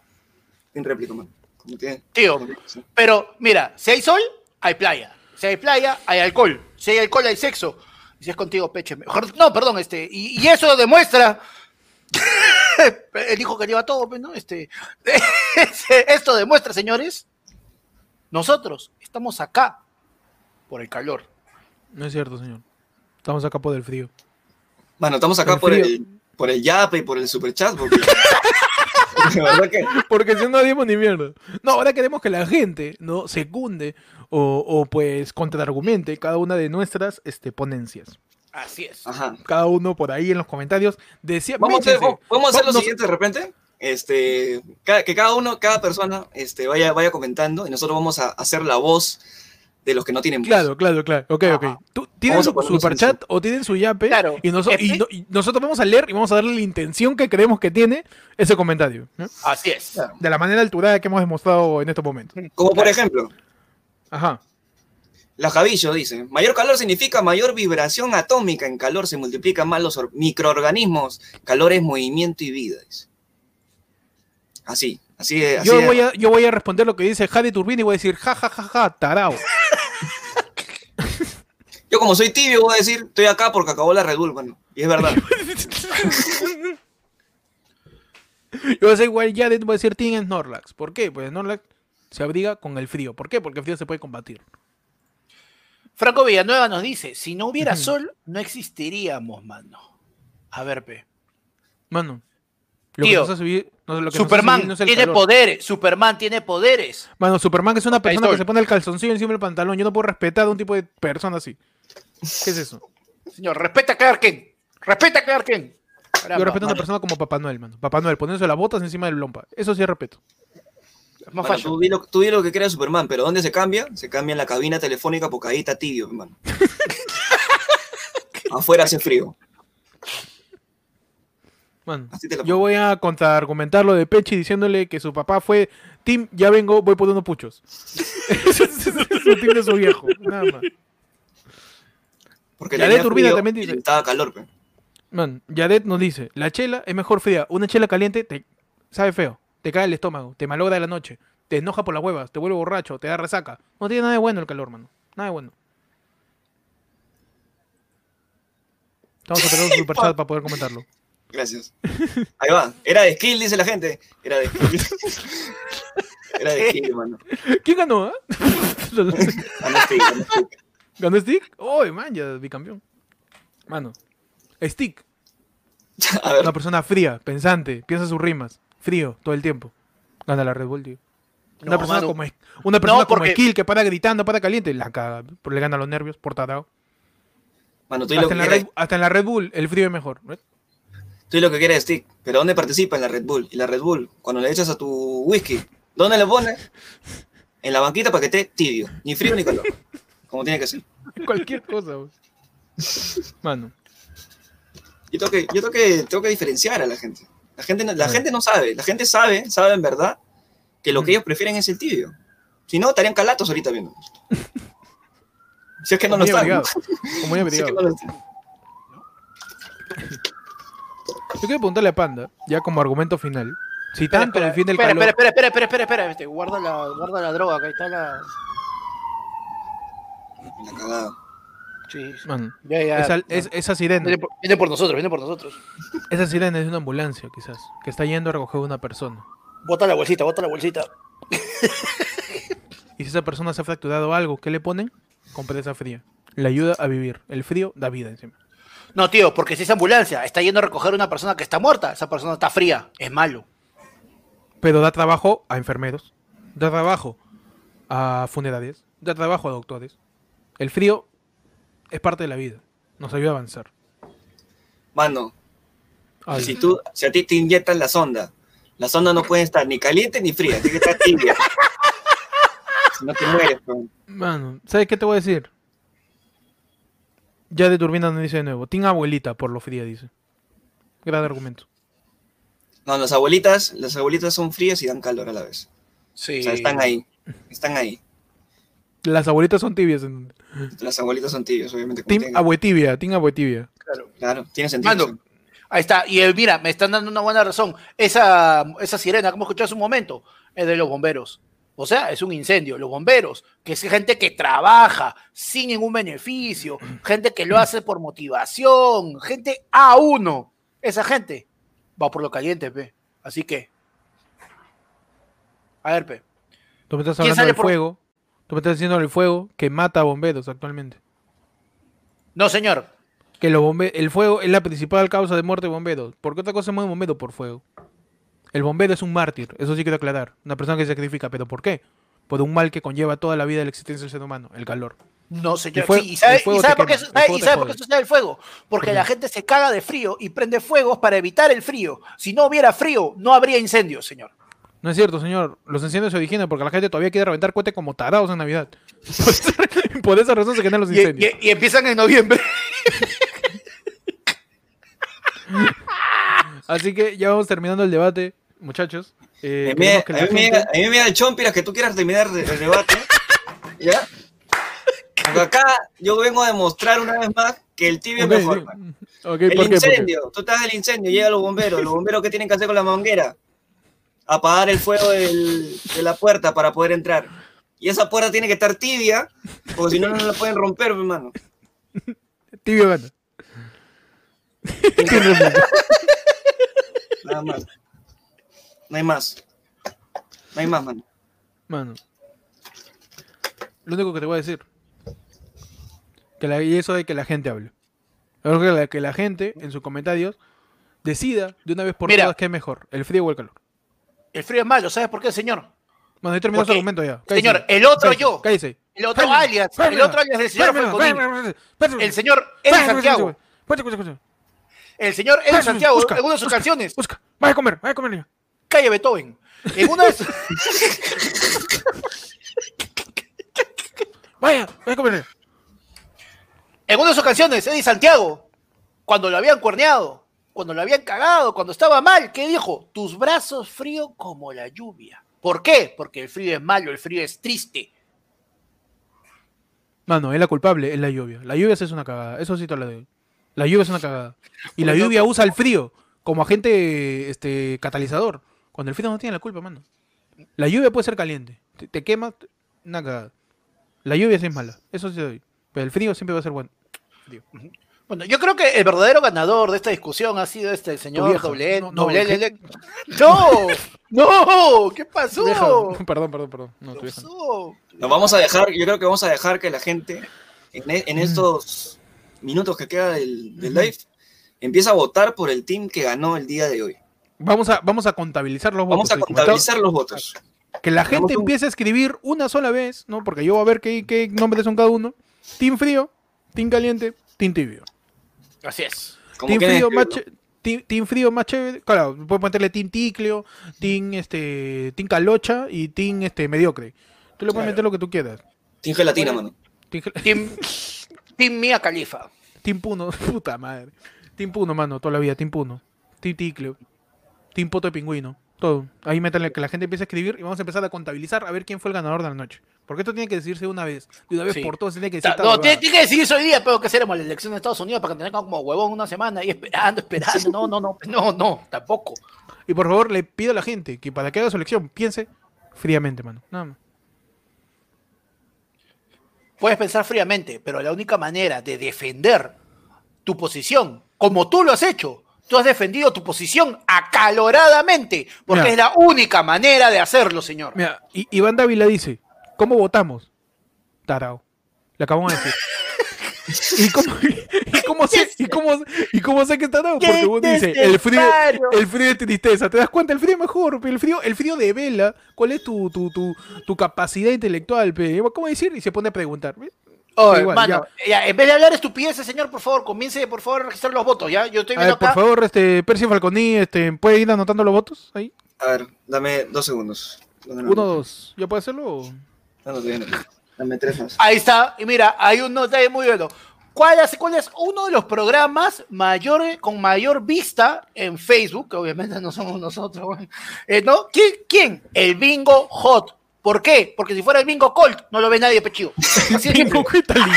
B: sin réplica, mano. Como
C: Tío,
B: Sí.
C: pero mira, si hay sol, hay playa. Si hay playa, hay alcohol. Si hay alcohol, hay sexo. Y si es contigo, peche. Mejor, no, perdón, este. Y, y eso demuestra. [laughs] El hijo que lleva todo, pues, ¿no? Este. [laughs] Esto demuestra, señores. Nosotros estamos acá por el calor.
A: No es cierto, señor. Estamos acá por el frío.
B: Mano, estamos acá
A: El
B: por el, por el Yape y por el Superchat, porque... [laughs] porque que...
A: Si no, dimos ni mierda. No, ahora queremos que la gente no secunde o, o pues contraargumente cada una de nuestras este, ponencias.
C: Así es.
B: Ajá.
A: Cada uno por ahí en los comentarios decía.
B: Vamos a hacer,
A: méchense.
B: vamos a hacer lo
A: Nos-
B: siguiente de repente. Este, que cada uno, cada persona este, vaya, vaya comentando y nosotros vamos a hacer la voz de los que no tienen voz.
A: Claro, claro, claro. Ok, ok.
C: Ajá.
A: Tú tienen su superchat o tienen su yape.
C: Claro.
A: Y, noso- y
C: Epi-
A: no- y nosotros vamos a leer y vamos a darle la intención que creemos que tiene ese comentario.
C: Así es.
B: Claro.
A: De la manera alturada que hemos demostrado en estos momentos.
B: Como por ejemplo,
A: Ajá.
B: la Javillo dice, mayor calor significa mayor vibración atómica, en calor se multiplican más los or- microorganismos, calor es movimiento y vida. dice. Así, así
A: Yo voy, a, yo voy a responder lo que dice Jade Turbina y voy a decir ja, ja, ja, ja, tarao.
B: Yo como soy tibio voy a decir, estoy acá porque acabó la Red Bull, mano. Y es verdad. [laughs]
A: Yo voy a decir igual Jade, voy a decir Team Snorlax. ¿Por qué? Pues Snorlax se abriga con el frío. ¿Por qué? Porque el frío se puede combatir.
C: Franco Villanueva nos dice: si no hubiera sol, no existiríamos, mano. A ver, pe.
A: Mano. Lo
C: Tío,
A: que nos hace vivir- no, lo que
C: Superman
A: no
C: tiene
A: calor.
C: poderes. Superman tiene poderes.
A: Mano, Superman es una persona que se pone el calzoncillo encima del pantalón. Yo no puedo respetar a un tipo de persona así. ¿Qué es eso?
C: Señor, respeta a Clark Kent. Respeta a Clark Kent. Caramba,
A: Yo respeto a una
C: mano,
A: persona como Papá Noel, mano. Papá Noel, poniéndose las botas encima del lompa. Eso sí respeto.
C: es más fácil.
B: tú, di lo, tú di lo que quieras Superman, pero ¿dónde se cambia? Se cambia en la cabina telefónica porque ahí está tibio, hermano. [laughs] Afuera hace frío.
A: Yo voy a contraargumentar lo de Pechi diciéndole que su papá fue Tim, ya vengo, voy por unos puchos. [laughs] Ese es su team de su viejo, nada más.
B: Porque
A: Ya
B: tenía
A: de turbina
B: frío
A: también dice.
B: Estaba calor, pe.
A: Man, Yadet nos dice, la chela es mejor fría. Una chela caliente te sabe feo, te cae el estómago, te malogra la noche, te enoja por las huevas, te vuelve borracho, te da resaca. No tiene nada de bueno el calor, mano. Nada de bueno. Estamos esperando su superchat para poder comentarlo.
B: Gracias. Ahí va. Era de skill, dice la gente. Era de skill. [laughs] Era de skill, hermano.
A: ¿Quién ganó? ah? [laughs]
B: Ganó Stick, ganó Stick.
A: ¿Ganó Stick? Oh, man, ya bicampeón. Mano. Stick, [laughs]
B: A ver,
A: una persona fría, pensante, piensa sus rimas, frío todo el tiempo. Gana la Red Bull, tío. Una
C: No,
A: persona,
C: mano.
A: como, una persona
C: No,
A: como Skill que para gritando, para caliente, la caga. Le gana los nervios por tarado.
B: mano, tú y lo
A: Hasta en, la. Red, hasta en la Red Bull, el frío es mejor. ¿ves?
B: Tú y lo que quieras, Stick. Pero ¿dónde participa? En la Red Bull. Y la Red Bull, cuando le echas a tu whisky, ¿dónde le pones? En la banquita para que esté tibio. Ni frío ni calor. Como tiene que ser.
A: Cualquier cosa, güey. Mano.
B: Yo tengo que, yo tengo que, tengo que diferenciar a la gente. La gente, no- la
A: Ah.
B: gente no sabe. La gente sabe, sabe en verdad, que lo que
A: Mm.
B: ellos prefieren es el tibio. Si no, estarían calatos ahorita viendo. Si es que no lo están.
A: Muy [laughs]
B: Si es que no lo están.
A: Yo quiero preguntarle a Panda, ya como argumento final, si tanto
C: Espera,
A: defiende el
C: espera,
A: calor.
C: espera, espera, espera, espera, espera, este, guarda la, guarda la droga, que ahí está la.
B: La cagada.
C: Sí,
A: Mano,
C: ya, ya.
A: esa,
C: no.
A: es- esa sirena,
C: Viene por, viene por nosotros, viene por nosotros.
A: esa sirena es de una ambulancia, quizás, que está yendo a recoger a una persona.
C: Bota la bolsita, bota la bolsita. [laughs]
A: Y si esa persona se ha fracturado algo, ¿qué le ponen? Compresa fría. Le ayuda a vivir. El frío da vida encima.
C: No, tío, porque si esa ambulancia está yendo a recoger a una persona que está muerta, esa persona está fría, es malo.
A: Pero da trabajo a enfermeros, da trabajo a funerarias, da trabajo a doctores. El frío es parte de la vida. Nos ayuda a avanzar.
B: Mano,
A: Ay,
B: si, tú, si a ti te inyectan la sonda, la sonda no puede estar ni caliente ni fría, tiene que estar tibia. [laughs] si no te mueres.
A: Mano, ¿sabes qué te voy a decir? Ya de Turbina nos dice de nuevo. Tiene abuelita por lo fría, dice. Gran argumento.
B: No, las abuelitas, las abuelitas son frías y dan calor a la vez.
C: Sí.
B: O sea, están ahí. Están ahí.
A: Las abuelitas son tibias. En...
B: Las abuelitas son tibias, obviamente.
A: Team abuetibia, team abuetibia.
C: Claro.
B: Claro, tiene sentido.
C: Mano. Ahí está. Y eh, mira, me están dando una buena razón. Esa, esa sirena, como escuché hace un momento, es de los bomberos. O sea, es un incendio. Los bomberos, que es gente que trabaja sin ningún beneficio, gente que lo hace por motivación, gente A1. Esa gente va por lo caliente, pe. Así que. A ver, pe.
A: Tú me estás
C: ¿Quién
A: hablando del
C: por-
A: fuego. Tú me estás diciendo del fuego que mata a bomberos actualmente.
C: No, señor.
A: Que los bombe el fuego es la principal causa de muerte de bomberos. ¿Por qué otra cosa se muere un bombero? Por fuego. El bombero es un mártir, eso sí quiero aclarar. Una persona que se sacrifica, ¿pero por qué? Por un mal que conlleva toda la vida de la existencia del ser humano, el calor.
C: No, señor.
A: Fuego-
C: Sí, ¿Y sabe, y por qué, sucede el fuego? Porque la gente se caga de frío y prende fuegos para evitar el frío. Si no hubiera frío, no habría incendios, señor.
A: No es cierto, señor. Los incendios se originan porque la gente todavía quiere reventar cohetes como tarados en Navidad. [laughs] Por esa- razón se generan los
C: Y,
A: incendios.
C: y- y empiezan en noviembre. [laughs]
A: Así que ya vamos terminando el debate, muchachos. Eh, que la
B: a mí me
A: gente-
B: a mí me da el chompiras que tú quieras terminar de- el debate. ¿Ya? Porque acá yo vengo a demostrar una vez más que el tibio es mejor. El incendio, tú estás en el incendio, llegan los bomberos. Los bomberos, ¿qué tienen que hacer con la manguera? Apagar el fuego del- de la puerta para poder entrar. Y esa puerta tiene que estar tibia, porque si no, no la pueden romper, mi hermano.
A: Tibio gana.
B: Nada más. No hay más. No hay más, mano.
A: Mano. Lo único que te voy a decir. Que la, y eso de que la gente hable. Que la, que la gente, en sus comentarios, decida de una vez por
C: Mira.
A: todas qué es mejor, el frío o el calor.
C: El frío es malo, ¿sabes por qué, señor?
A: Bueno, ahí terminó su argumento ya.
C: señor, el otro
A: cállese,
C: yo.
A: Cállese.
C: El otro
A: Cállese,
C: alias, el otro alias del señor
A: cállese,
C: El señor Eddie
A: cállese,
C: Santiago. El señor Eddie
A: Cállese,
C: Santiago,
A: busca,
C: en una de sus
A: busca,
C: canciones,
A: Busca, vaya a comer, vaya a comer ya.
C: Calle Beethoven. En una de
A: Vaya, vaya a comer
C: en una de sus canciones, Eddie Santiago, cuando lo habían cuerneado, cuando lo habían cagado, cuando estaba mal, ¿qué dijo? Tus brazos frío como la lluvia. ¿Por qué? Porque el frío es malo, el frío es triste.
A: Mano, es la culpable, es la lluvia. La lluvia es una cagada, eso sí te lo doy. La lluvia es una cagada. Y la lluvia usa el frío como agente este, catalizador. Cuando el frío no tiene la culpa, mano. La lluvia puede ser caliente. Te, te quema, una cagada. La lluvia sí es mala, eso sí doy. Pero el frío siempre va a ser bueno.
C: Bueno, yo creo que el verdadero ganador de esta discusión ha sido este señor doble,
A: No, no, ¿qué?
C: L- [laughs] No, no, ¿qué pasó?
A: Vieja- [laughs]
C: ¿Qué
A: Perdón, perdón, perdón. No, no.
C: pasó?
B: Nos vamos a dejar, yo creo que vamos a dejar que la gente, en, e- en estos minutos que queda del, del live, empiece a votar por el team que ganó el día de hoy.
A: Vamos a, vamos a contabilizar los
B: Vamos
A: votos.
B: a
A: ¿sí? Como
B: contabilizar los votos.
A: Que la gente empiece a escribir una sola vez, ¿no? Porque yo voy a ver qué, qué nombres son cada uno. Team frío, team caliente, team tibio.
C: Así es.
A: Team frío, más team, team frío más chévere. Claro, puedes ponerle Team Ticlio, Team, este, team Calocha y Team este, Mediocre. Tú le puedes
C: Claro.
A: meter lo que tú quieras.
B: Team gelatina, mano.
A: Team,
C: Team, Team Mia Califa.
A: team Puno, [laughs] puta madre. Team Puno, mano, toda la vida. Team Puno. Team Ticlio. Team Poto de Pingüino. Todo. Ahí métanle que la gente empiece a escribir y vamos a empezar a contabilizar a ver quién fue el ganador de la noche. Porque esto tiene que decirse de una vez. De una vez
C: Sí.
A: por todas. Tiene que decir
C: no, tiene, tiene que decidirse hoy día, pero que seremos la elección de Estados Unidos para que tengan como huevón una semana y esperando, esperando. No, no, no, no, no, tampoco.
A: Y por favor, le pido a la gente que para que haga su elección piense fríamente, mano. Nada más.
C: Puedes pensar fríamente, pero la única manera de defender tu posición, como tú lo has hecho, tú has defendido tu posición acaloradamente, porque
A: Mira.
C: es la única manera de hacerlo, señor.
A: Mira, I- Iván Dávila dice, ¿cómo votamos? Tarao. Le acabamos de decir. [laughs] ¿Y cómo, y cómo sé, y cómo, y cómo sé que es tarao?
C: ¡Qué
A: Porque vos dice, el frío, el frío es tristeza. ¿Te das cuenta? El frío es mejor, el frío, el frío de vela, ¿cuál es tu, tu, tu, tu capacidad intelectual? pe? ¿Cómo decir? Y se pone a preguntar. ¿ves?
C: Oye,
A: igual,
C: mano, ya, en vez de hablar estupideces, señor, por favor, comience por favor a registrar los votos, ¿ya? Yo estoy
A: A
C: viendo
A: ver, por
C: acá.
A: favor, este, Percy Falconi, este, ¿puede ir anotando los votos? Ahí.
B: A ver, dame dos segundos. No, no, no.
A: Uno, dos. ¿Ya puede hacerlo? o?
B: No, no, todavía no. Dame tres más.
C: Ahí está, y mira, hay un detalle muy bueno. ¿Cuál es, ¿Cuál es uno de los programas mayor, con mayor vista en Facebook? Que obviamente no somos nosotros. Eh, ¿No? ¿Quién? ¿Quién? El Bingo Hot. ¿Por qué? Porque si fuera el Bingo Colt, no lo ve nadie, pechido. [laughs] Así.
A: Bingo, ¿qué tal? [laughs]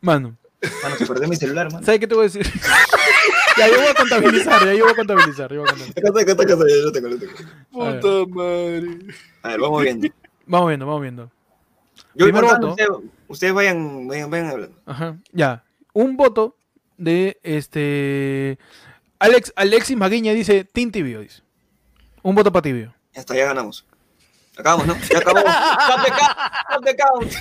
A: Mano,
B: Mano, se perdió mi celular, mano.
A: ¿Sabes qué te voy a decir? [laughs] ya, yo voy a contabilizar, ya yo voy a contabilizar. Yo voy a contabilizar.
B: Acá está, acá está, acá está, ya lo tengo, lo tengo.
C: Puta madre.
B: A ver, vamos viendo.
A: Vamos viendo, vamos viendo.
B: Yo voy
A: Primer voto.
B: ustedes, ustedes vayan, vayan, vayan hablando.
A: Ajá. Ya. Un voto de este. Alex, Alexis Maguiña dice Team Tibio. Dice. Un voto para Tibio.
B: Ya está, ya ganamos. Acabamos, ¿no? Ya acabamos. [laughs] Stop the count. Stop the count.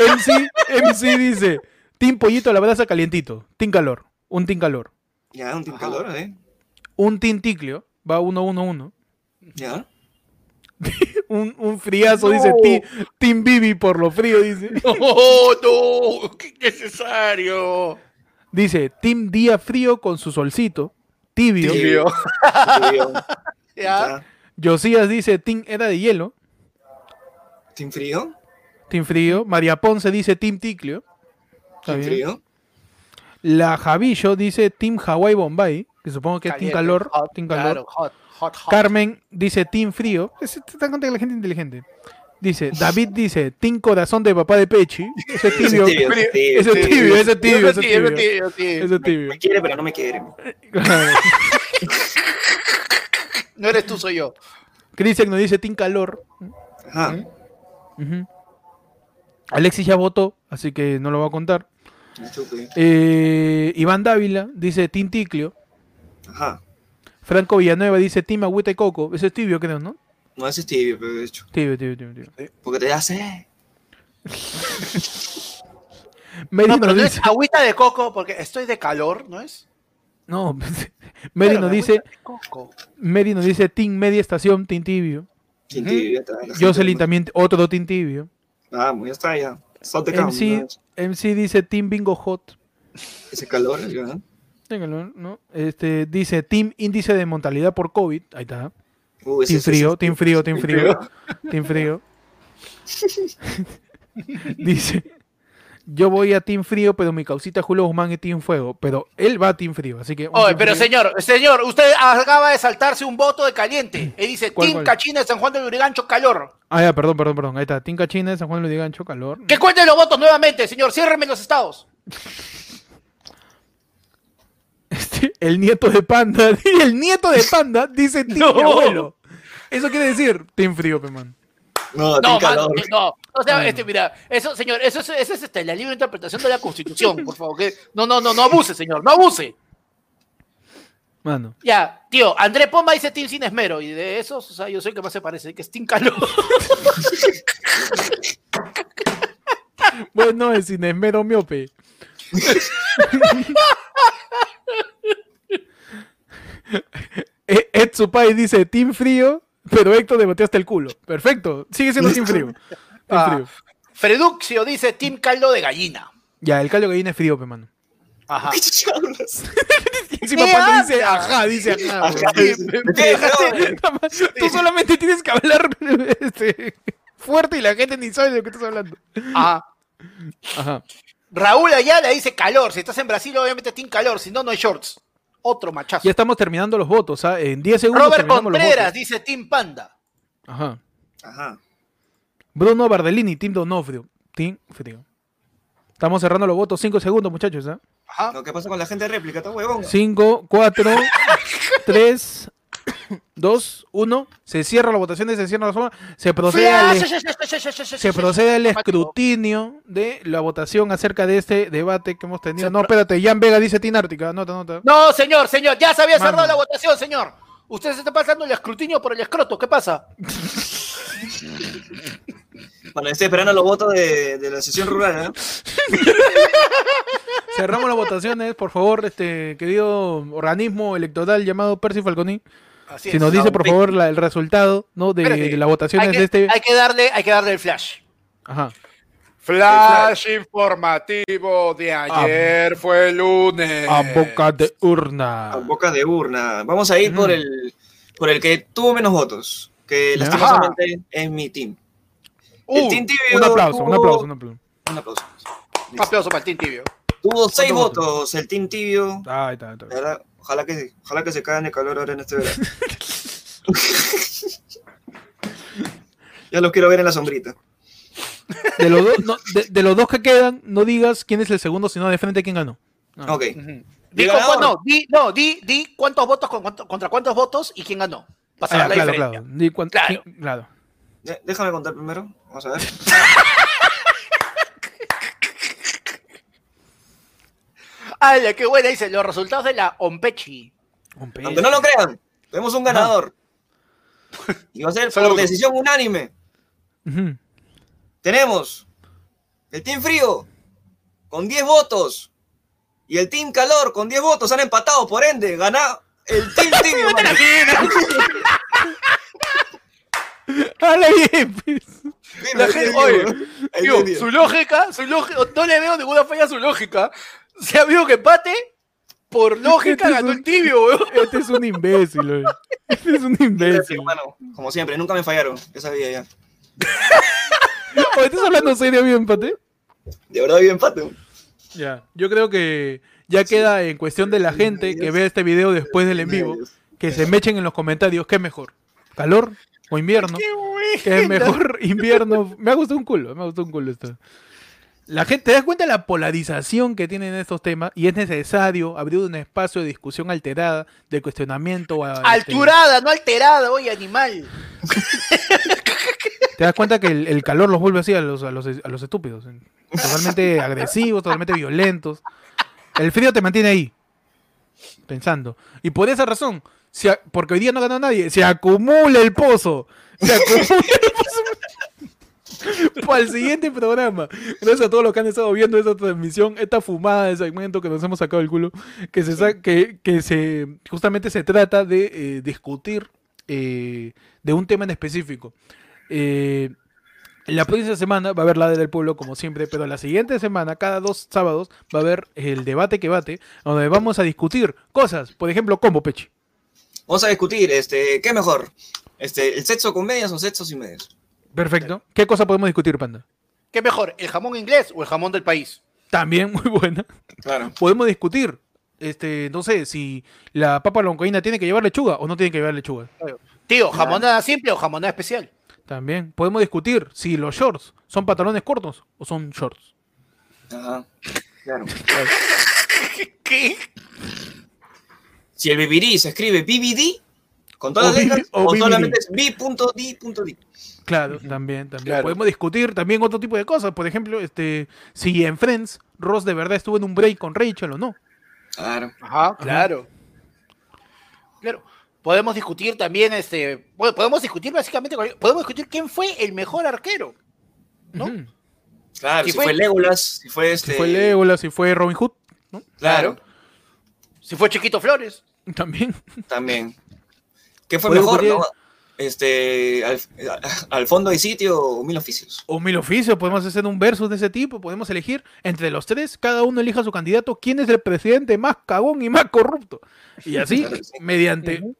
B: [laughs]
A: MC, MC dice Team Pollito a la brasa calientito. Team Calor. Un Team Calor.
B: Ya, un team calor, ¿eh?
A: Un Team Ticlio. Va 1-1-1.
B: Ya. [laughs]
A: Un, un friazo dice team, team Bibi por lo frío. Dice.
C: No, no, qué necesario.
A: Dice Team Día Frío con su solcito. Tibio.
B: Tibio. Tibio. [laughs]
C: Ya.
A: Josías dice Team Era de Hielo.
B: Team frío.
A: Team Frío. María Ponce dice Team Ticlio.
B: Team frío.
A: La Javillo dice Team Hawaii Bombay. Que supongo que es Team Calor.
C: hot,
A: Team Calor.
C: Claro, hot, hot, hot.
A: Carmen dice Team Frío. Es- Te das cuenta que la gente es inteligente. Dice, David dice Team Corazón de Papá de Pechi. Ese es tibio.
B: es tibio, ese es
A: tibio, ese es tibio, ese es
C: Tibio,
A: tibio.
C: tibio, tibio.
A: Ese es tibio.
B: Me quiere, pero no me quiere.
C: No eres tú, soy yo.
A: Cristian nos dice Team Calor.
B: Ajá.
A: Ujú. Alexis ya votó, así que no lo va a contar. Eh, Iván Dávila dice Team Ticlio.
B: Ajá.
A: Franco Villanueva dice Team Agüita y Coco. Ese es tibio, creo, ¿no?
B: No, ese es tibio, pero de hecho.
A: Tibio, tibio, tibio. tibio.
B: Porque te sed. [laughs]
A: Mary
C: No, pero no es
A: dice.
C: agüita de coco porque estoy de calor, ¿no es?
A: No, [laughs] Mary nos dice. Mary nos dice Team Media Estación, Team Tibio.
B: Team tibio, gente-
A: Jocelyn también, otro Team Tibio.
B: Vamos, ya está, ya. Count.
A: MC. MC dice Team Bingo Hot.
B: Ese calor.
A: Téngalo, ¿no? Este, dice Team Índice de Mortalidad por COVID. Ahí está.
B: Uh,
A: Team Frío, Team Frío, Team
B: Team
A: Frío. [laughs] Team Frío. [laughs] dice, yo voy a Team Frío, pero mi causita Julio Guzmán es Team Fuego. Pero él va a Team Frío, así que...
C: Oye, pero
A: Frío.
C: señor, señor, usted acaba de saltarse un voto de caliente. [clears throat] Él dice
A: ¿Cuál,
C: Team
A: cuál?
C: Cachina de San Juan de Lurigancho, calor.
A: Ah, ya, perdón, perdón, perdón. Ahí está. Team Cachina, San Juan de Lurigancho, calor.
C: Que cuenten los votos nuevamente, señor. Ciérreme los estados. [laughs]
A: El nieto de Panda, [laughs] el nieto de Panda dice Team
C: No.
A: abuelo. Eso quiere decir Team Frío, pe, man.
B: No,
C: No,
B: calor.
C: que no. O sea,
A: Bueno.
C: este, mira, eso, señor, eso, es- eso es este, la libre interpretación de la Constitución, por favor. Que, no, no, no, no abuse, señor, no abuse.
A: Mano.
C: Ya, tío, André Pomba dice Team Sin Esmero, y de esos, o sea, yo soy el que más se parece, que es Team Calor. [laughs]
A: Bueno, es sin esmero miope. [laughs] Eh, Ed Supai dice Team Frío, pero Héctor debatió hasta el culo. Perfecto. Sigue siendo Team Frío. Team
C: Ah.
A: Frío.
C: Freduxio dice Team Caldo de Gallina.
A: Ya, el caldo de gallina es frío, pe, mano.
C: Ajá. [laughs] [laughs]
A: Encima
C: ¿Qué
A: Panda dice ajá, dice ajá.
B: Ajá,
A: güey.
B: dice, ¿qué? No,
A: Tú solamente tienes que hablar [laughs] este, fuerte y la gente ni sabe de lo que estás hablando.
C: Ajá.
A: Ajá.
C: Raúl Ayala dice calor. Si estás en Brasil, obviamente Team Calor. Si no, no hay shorts. Otro machazo.
A: Ya estamos terminando los votos, ¿ah? En 10 segundos
C: Robert
A: terminamos los
C: Contreras dice Team Panda.
A: Ajá.
B: Ajá.
A: Bruno Bardellini, Team Donofrio. Team Frío. Estamos cerrando los votos. 5 segundos, muchachos. ¿ah?
C: Ajá.
B: No, ¿Qué pasa con la gente de réplica? ¿Está huevón?
A: 5, 4, 3, 2, 1. Se cierra la votación, se cierra la zona. Se procede al, se procede al escrutinio de la votación acerca de este debate que hemos tenido. No, espérate, Jan Vega dice Team Ártica. Nota, nota.
C: No, señor, señor, ya se había
A: Mano.
C: cerrado la votación, señor. Usted se está pasando el escrutinio por el escroto. ¿Qué pasa? [laughs]
B: Bueno, estoy esperando los votos de, de la sesión rural, ¿eh? [laughs]
A: Cerramos las votaciones, por favor, este querido organismo electoral llamado Percy Falconi.
C: Así
A: Si
C: es.
A: nos dice, por favor, la- el resultado ¿no? de, de las votaciones
C: hay que,
A: de este.
C: hay que darle, hay que darle el flash.
A: Ajá.
D: Flash informativo de ayer fue lunes.
A: A boca de urna.
B: A boca de urna. Vamos a ir por el por el que tuvo menos votos, que
A: Ya.
B: lastimosamente es mi team. el
C: Uh,
B: team tibio
A: Un aplauso, un aplauso, un aplauso.
B: Un aplauso.
C: Un aplauso para el Team Tibio.
B: Tuvo seis
A: votos?
B: votos el team tibio.
A: Ah, Ahí está, ahí está.
B: Ojalá que, ojalá que se caigan de calor ahora en este verano. [laughs] ya los quiero ver en la sombrita.
A: De los, dos, no, de, de los dos que quedan, no digas quién es el segundo, sino de frente quién ganó. Ah.
B: Ok. ¿Y
C: Di, con no, di, no, di, di cuántos votos con, cuánto- contra cuántos votos y quién ganó. Para
A: Ah,
C: la
A: claro,
C: diferencia.
A: claro. Di cuán-
C: Claro.
A: quién- claro.
B: De- Déjame contar primero. Vamos a ver. [laughs]
C: ¡Hala, qué buena! Dice, los resultados de la Ompechi.
A: Hombre.
B: Aunque no lo crean, tenemos un ganador. [laughs] Y va a ser por decisión unánime. Tenemos el Team Frío con 10 votos y el Team Calor con 10 votos. Han empatado, por ende, gana el [laughs] Team Tibio.
A: ¡Hala [laughs] bien! pues!
C: La gente-
B: Team
C: oye, su lógica, su lógica, no le veo ninguna falla a su lógica. Si ha habido que empate, por lógica [laughs]
A: Este es
C: ganó
A: un-
C: el tibio, weón.
A: Este es un imbécil, oye. Este es un imbécil.
B: hermano. Como siempre, nunca me fallaron. Ya sabía ya. [laughs]
A: ¿Estás hablando serio bien, empate?
B: De verdad, bien empate.
A: Ya. Yo creo que ya queda en cuestión de la gente que vea este video después del en vivo, que se me echen en los comentarios qué es mejor, calor o invierno. [laughs] ¿Qué es mejor invierno? Me ha gustado un culo, me ha gustado un culo esto. La gente, ¿te das cuenta de la polarización que tienen estos temas? Y es necesario abrir un espacio de discusión alterada, de cuestionamiento. a, este,
C: Alturada, no alterada, oye, animal. [laughs]
A: ¿Te das cuenta que el, el calor los vuelve así a los, a los, a los estúpidos? Totalmente agresivos, totalmente violentos. El frío te mantiene ahí, pensando. Y por esa razón, se porque hoy día no ganó nadie, se acumula el pozo. Se acumula el pozo. [laughs] Para el siguiente programa. Gracias a todos los que han estado viendo esta transmisión, esta fumada de segmento que nos hemos sacado el culo. Que se sa- que, que se justamente se trata de eh, discutir eh, de un tema en específico. Eh, la próxima semana va a haber la del pueblo, como siempre, pero la siguiente semana, cada dos sábados, va a haber el debate que bate, donde vamos a discutir cosas, por ejemplo, combo pechi.
B: Vamos a discutir, este, ¿qué mejor? Este, ¿El sexo con medias o sexo sin medias?
A: Perfecto. ¿Qué cosa podemos discutir, Panda?
C: ¿Qué mejor, el jamón inglés o el jamón del país?
A: También muy buena.
B: Claro.
A: Podemos discutir, este, no sé, si la papa loncoína tiene que llevar lechuga o no tiene que llevar lechuga.
C: Tío, jamonada simple o jamonada especial.
A: También podemos discutir si los shorts son pantalones cortos o son shorts.
B: Ajá. Claro. [laughs]
C: ¿Qué?
B: Si el BBD se escribe BBD con todas
A: O
B: las letras
A: o
B: solamente es B.D.D.
A: Claro, también, también.
C: Claro.
A: Podemos discutir también otro tipo de cosas. Por ejemplo, este, si en Friends Ross de verdad estuvo en un break con Rachel o no.
B: Claro.
C: Ajá, claro. Claro. Podemos discutir también, este, bueno, podemos discutir básicamente, podemos discutir quién fue el mejor arquero. ¿no?
B: Claro,
C: Si
B: si,
C: fue-
B: fue, Legolas, si fue este.
A: Si fue Legolas, si fue Robin Hood, ¿no?
B: Claro,
C: Si fue Chiquito Flores.
A: También.
B: también. ¿Qué fue mejor, no? Este, al, al fondo hay sitio o mil oficios.
A: O mil oficios, podemos hacer un versus de ese tipo, podemos elegir entre los tres, cada uno elija su candidato, quién es el presidente más cagón y más corrupto. Y así,
B: Claro [laughs] que sí.
A: mediante, con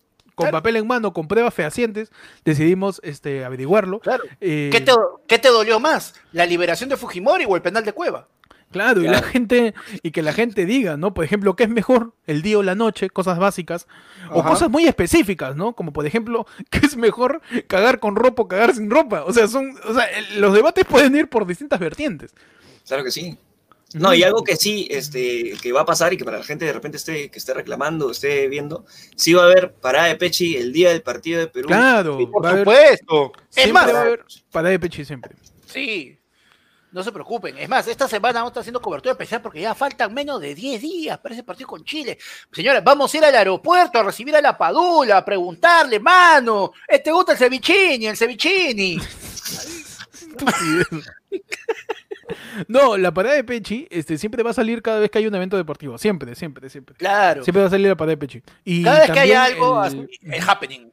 C: Claro.
A: papel en mano, con pruebas fehacientes, decidimos este, averiguarlo.
C: Claro.
A: Eh,
C: ¿Qué te, ¿Qué te dolió más? ¿La liberación de Fujimori o el penal de Cueva?
A: Claro, y la gente, y que la gente diga, ¿no? Por ejemplo, ¿qué es mejor? El día o la noche, cosas básicas, o
C: Ajá.
A: cosas muy específicas, ¿no? Como por ejemplo, [laughs] ¿qué es mejor cagar con ropa o cagar sin ropa? O sea, son, o sea, el- los debates pueden ir por distintas vertientes.
B: Claro que sí. No, y algo que sí, este, que va a pasar y que para la gente de repente esté, que esté reclamando, esté viendo, sí va a haber parada de Pechi el día del partido de Perú.
A: Claro,
C: Por
A: va a haber,
C: supuesto. Es más,
A: va a haber parada de pechi siempre.
C: sí. No se preocupen. Es más, esta semana vamos a estar haciendo cobertura especial porque ya faltan menos de 10 días para ese partido con Chile. Señores, vamos a ir al aeropuerto a recibir a la Padula, a preguntarle, mano, ¿eh, ¿te gusta el cevichini, el cevichini? [laughs]
A: No, la parada de pechi este, siempre va a salir cada vez que hay un evento deportivo. Siempre, siempre, siempre.
C: Claro.
A: Siempre va a salir la parada de pechi. Y
C: Cada vez que
A: también
C: algo,
A: el-
C: es happening.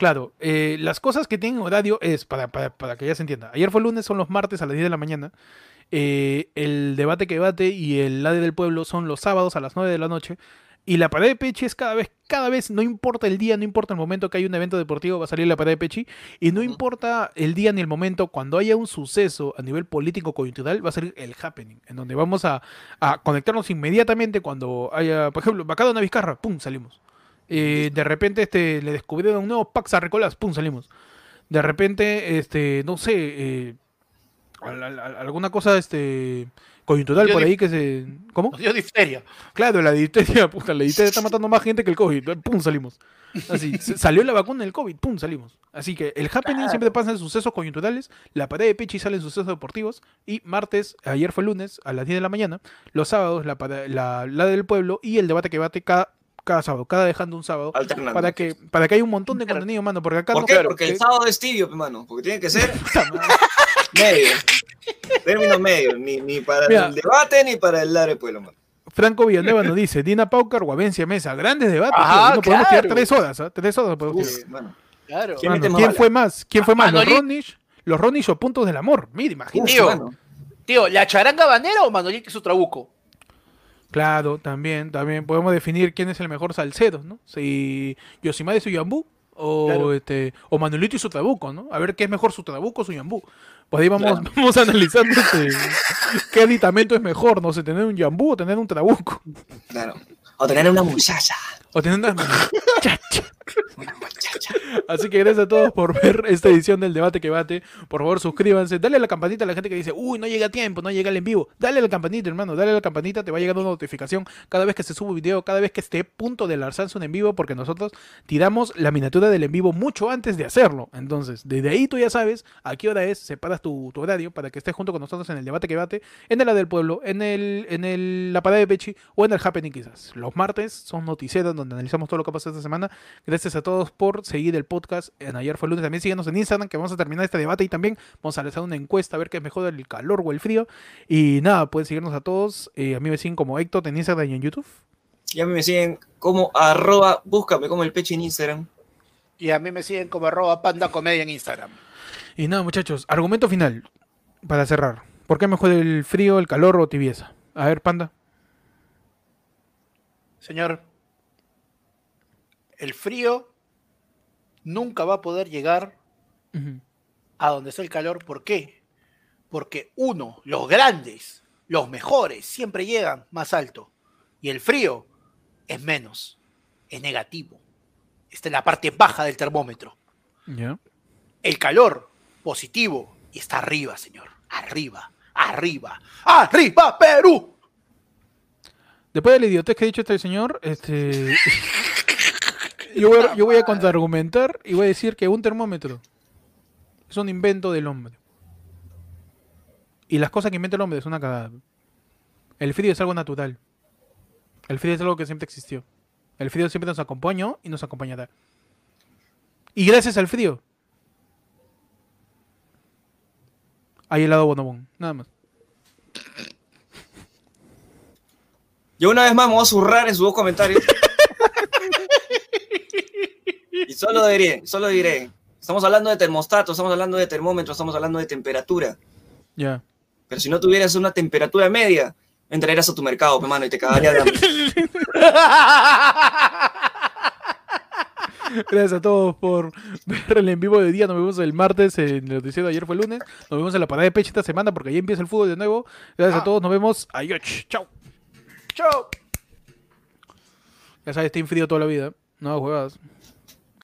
A: Claro, eh, las cosas que tienen horario es, para, para, para que ya se entienda, ayer fue lunes, son los martes a las 10 de la mañana, eh, el debate que bate y el lade del pueblo son los sábados a las 9 de la noche, y la pared de Pechi es cada vez, cada vez, no importa el día, no importa el momento que hay un evento deportivo, va a salir la pared de Pechi, y no importa el día ni el momento, cuando haya un suceso a nivel político coyuntural, va a salir el happening, en donde vamos a, a conectarnos inmediatamente cuando haya, por ejemplo, Bacado una Vizcarra, pum, salimos. Eh, de repente este, le descubrieron un nuevo Pax Arrecolas, pum, salimos. De repente, este, no sé, eh, al- al- al- alguna cosa este coyuntural por ahí que se. ¿Cómo?
C: Nos dio difteria.
A: Claro, la difteria, [laughs] puta, la difteria está matando más gente que el COVID. Pum, salimos. Así, [laughs] salió la vacuna del COVID, pum, salimos. Así que el happening siempre pasa en sucesos coyunturales, la pared de Pechi sale en sucesos deportivos, y martes, ayer fue lunes, a las 10 de la mañana, los sábados, la, la, la del pueblo y el debate que bate cada, cada sábado, cada dejando un sábado,
B: Alternando.
A: para que, para que haya un montón de
C: Claro.
A: contenido, mano, porque acá
B: ¿Por
A: no-
B: qué?
A: claro,
B: Porque
A: que-
B: el sábado es tibio, hermano. Porque tiene que ser [laughs] medio. Términos medios. Ni, ni para
A: Mira.
B: el debate ni para el dar del pueblo, mano.
A: Franco Villanueva nos dice, Dina Paucar, Guavencia Mesa, grandes debates,
C: Ajá,
A: tío, no podemos tirar tres horas, ¿ah? Tres horas podemos
B: Uf,
A: tirar.
B: mano.
C: Claro.
B: ¿Quién
A: Mano, fue más? ¿Quién fue más? ¿Los. Ronish? ¿Los Ronish o Puntos del Amor? Mira, imagínate.
C: Tío.
B: mano.
C: Tío, ¿la charanga banera o Manolito y su trabuco?
A: Claro, también, también podemos definir quién es el mejor salsero, ¿no? Si Yosimar y su yambú o
C: Claro.
A: este o Manuelito y su trabuco, ¿no? A ver qué es mejor su trabuco o su yambú. Pues ahí vamos,
B: Claro. [laughs]
A: vamos analizando este, qué aditamento es mejor, no sé, tener un yambú o tener un trabuco.
B: Claro. O tener una muchacha.
A: O tener una muchacha. [laughs]
B: Una muchacha.
A: Así que gracias a todos por ver esta edición del debate que bate. Por favor, suscríbanse. Dale a la campanita a la gente que dice, uy, no llega a tiempo, no llega el en vivo. Dale a la campanita, hermano. Dale a la campanita, te va a llegar una notificación cada vez que se sube un video, cada vez que esté a punto de lanzarse un en vivo, porque nosotros tiramos la miniatura del en vivo mucho antes de hacerlo. Entonces, desde ahí tú ya sabes a qué hora es, separas tu, tu horario para que estés junto con nosotros en el debate que bate, en el la del pueblo, en el, en el la parada de Pechi o en el happening quizás. Los martes son noticieros donde analizamos todo lo que ha pasado esta semana. Gracias a todos por seguir el podcast. En ayer fue lunes. También síganos en Instagram que vamos a terminar este debate y también vamos a realizar una encuesta a ver qué es mejor el calor o el frío. Y nada, pueden seguirnos a todos. Eh, a mí me siguen como Héctor en Instagram y en YouTube.
B: Y a mí me siguen como arroba, búscame como el peche en Instagram.
C: Y a mí me siguen como arroba panda comedia en Instagram.
A: Y nada, muchachos, argumento final para cerrar. ¿Por qué mejor el frío, el calor o tibieza? A ver, panda.
C: Señor, el frío nunca va a poder llegar a donde está el calor. ¿Por qué? Porque uno, los grandes, los mejores, siempre llegan más alto. Y el frío es menos, es negativo. Está en la parte baja del termómetro. El calor, positivo, y está arriba, señor. Arriba, arriba, arriba, Perú.
A: Después de la idiotez que ha dicho este señor, este. [laughs] yo, voy a, yo voy a contraargumentar y voy a decir que un termómetro es un invento del hombre. Y las cosas que inventa el hombre es una cagada. El frío es algo natural. El frío es algo que siempre existió. El frío siempre nos acompañó y nos acompañará. Y gracias al frío. Hay helado bonobón, nada más.
B: Yo una vez más me voy a zurrar en sus dos comentarios. [laughs] y solo diré, solo diré. Estamos hablando de termostato, estamos hablando de termómetro, estamos hablando de temperatura.
A: Ya.
B: Pero si no tuvieras una temperatura media, entrarías a tu mercado, hermano, y te cagarías de. [laughs]
A: Gracias a todos por ver el en vivo de día. Nos vemos el martes en el noticiero de ayer fue el lunes. Nos vemos en la parada de pecho esta semana porque ahí empieza el fútbol de nuevo. Gracias a todos. Nos vemos. Adiós. Chao.
C: Chao.
A: Ya sabes, Team Frío toda la vida. No, juegas.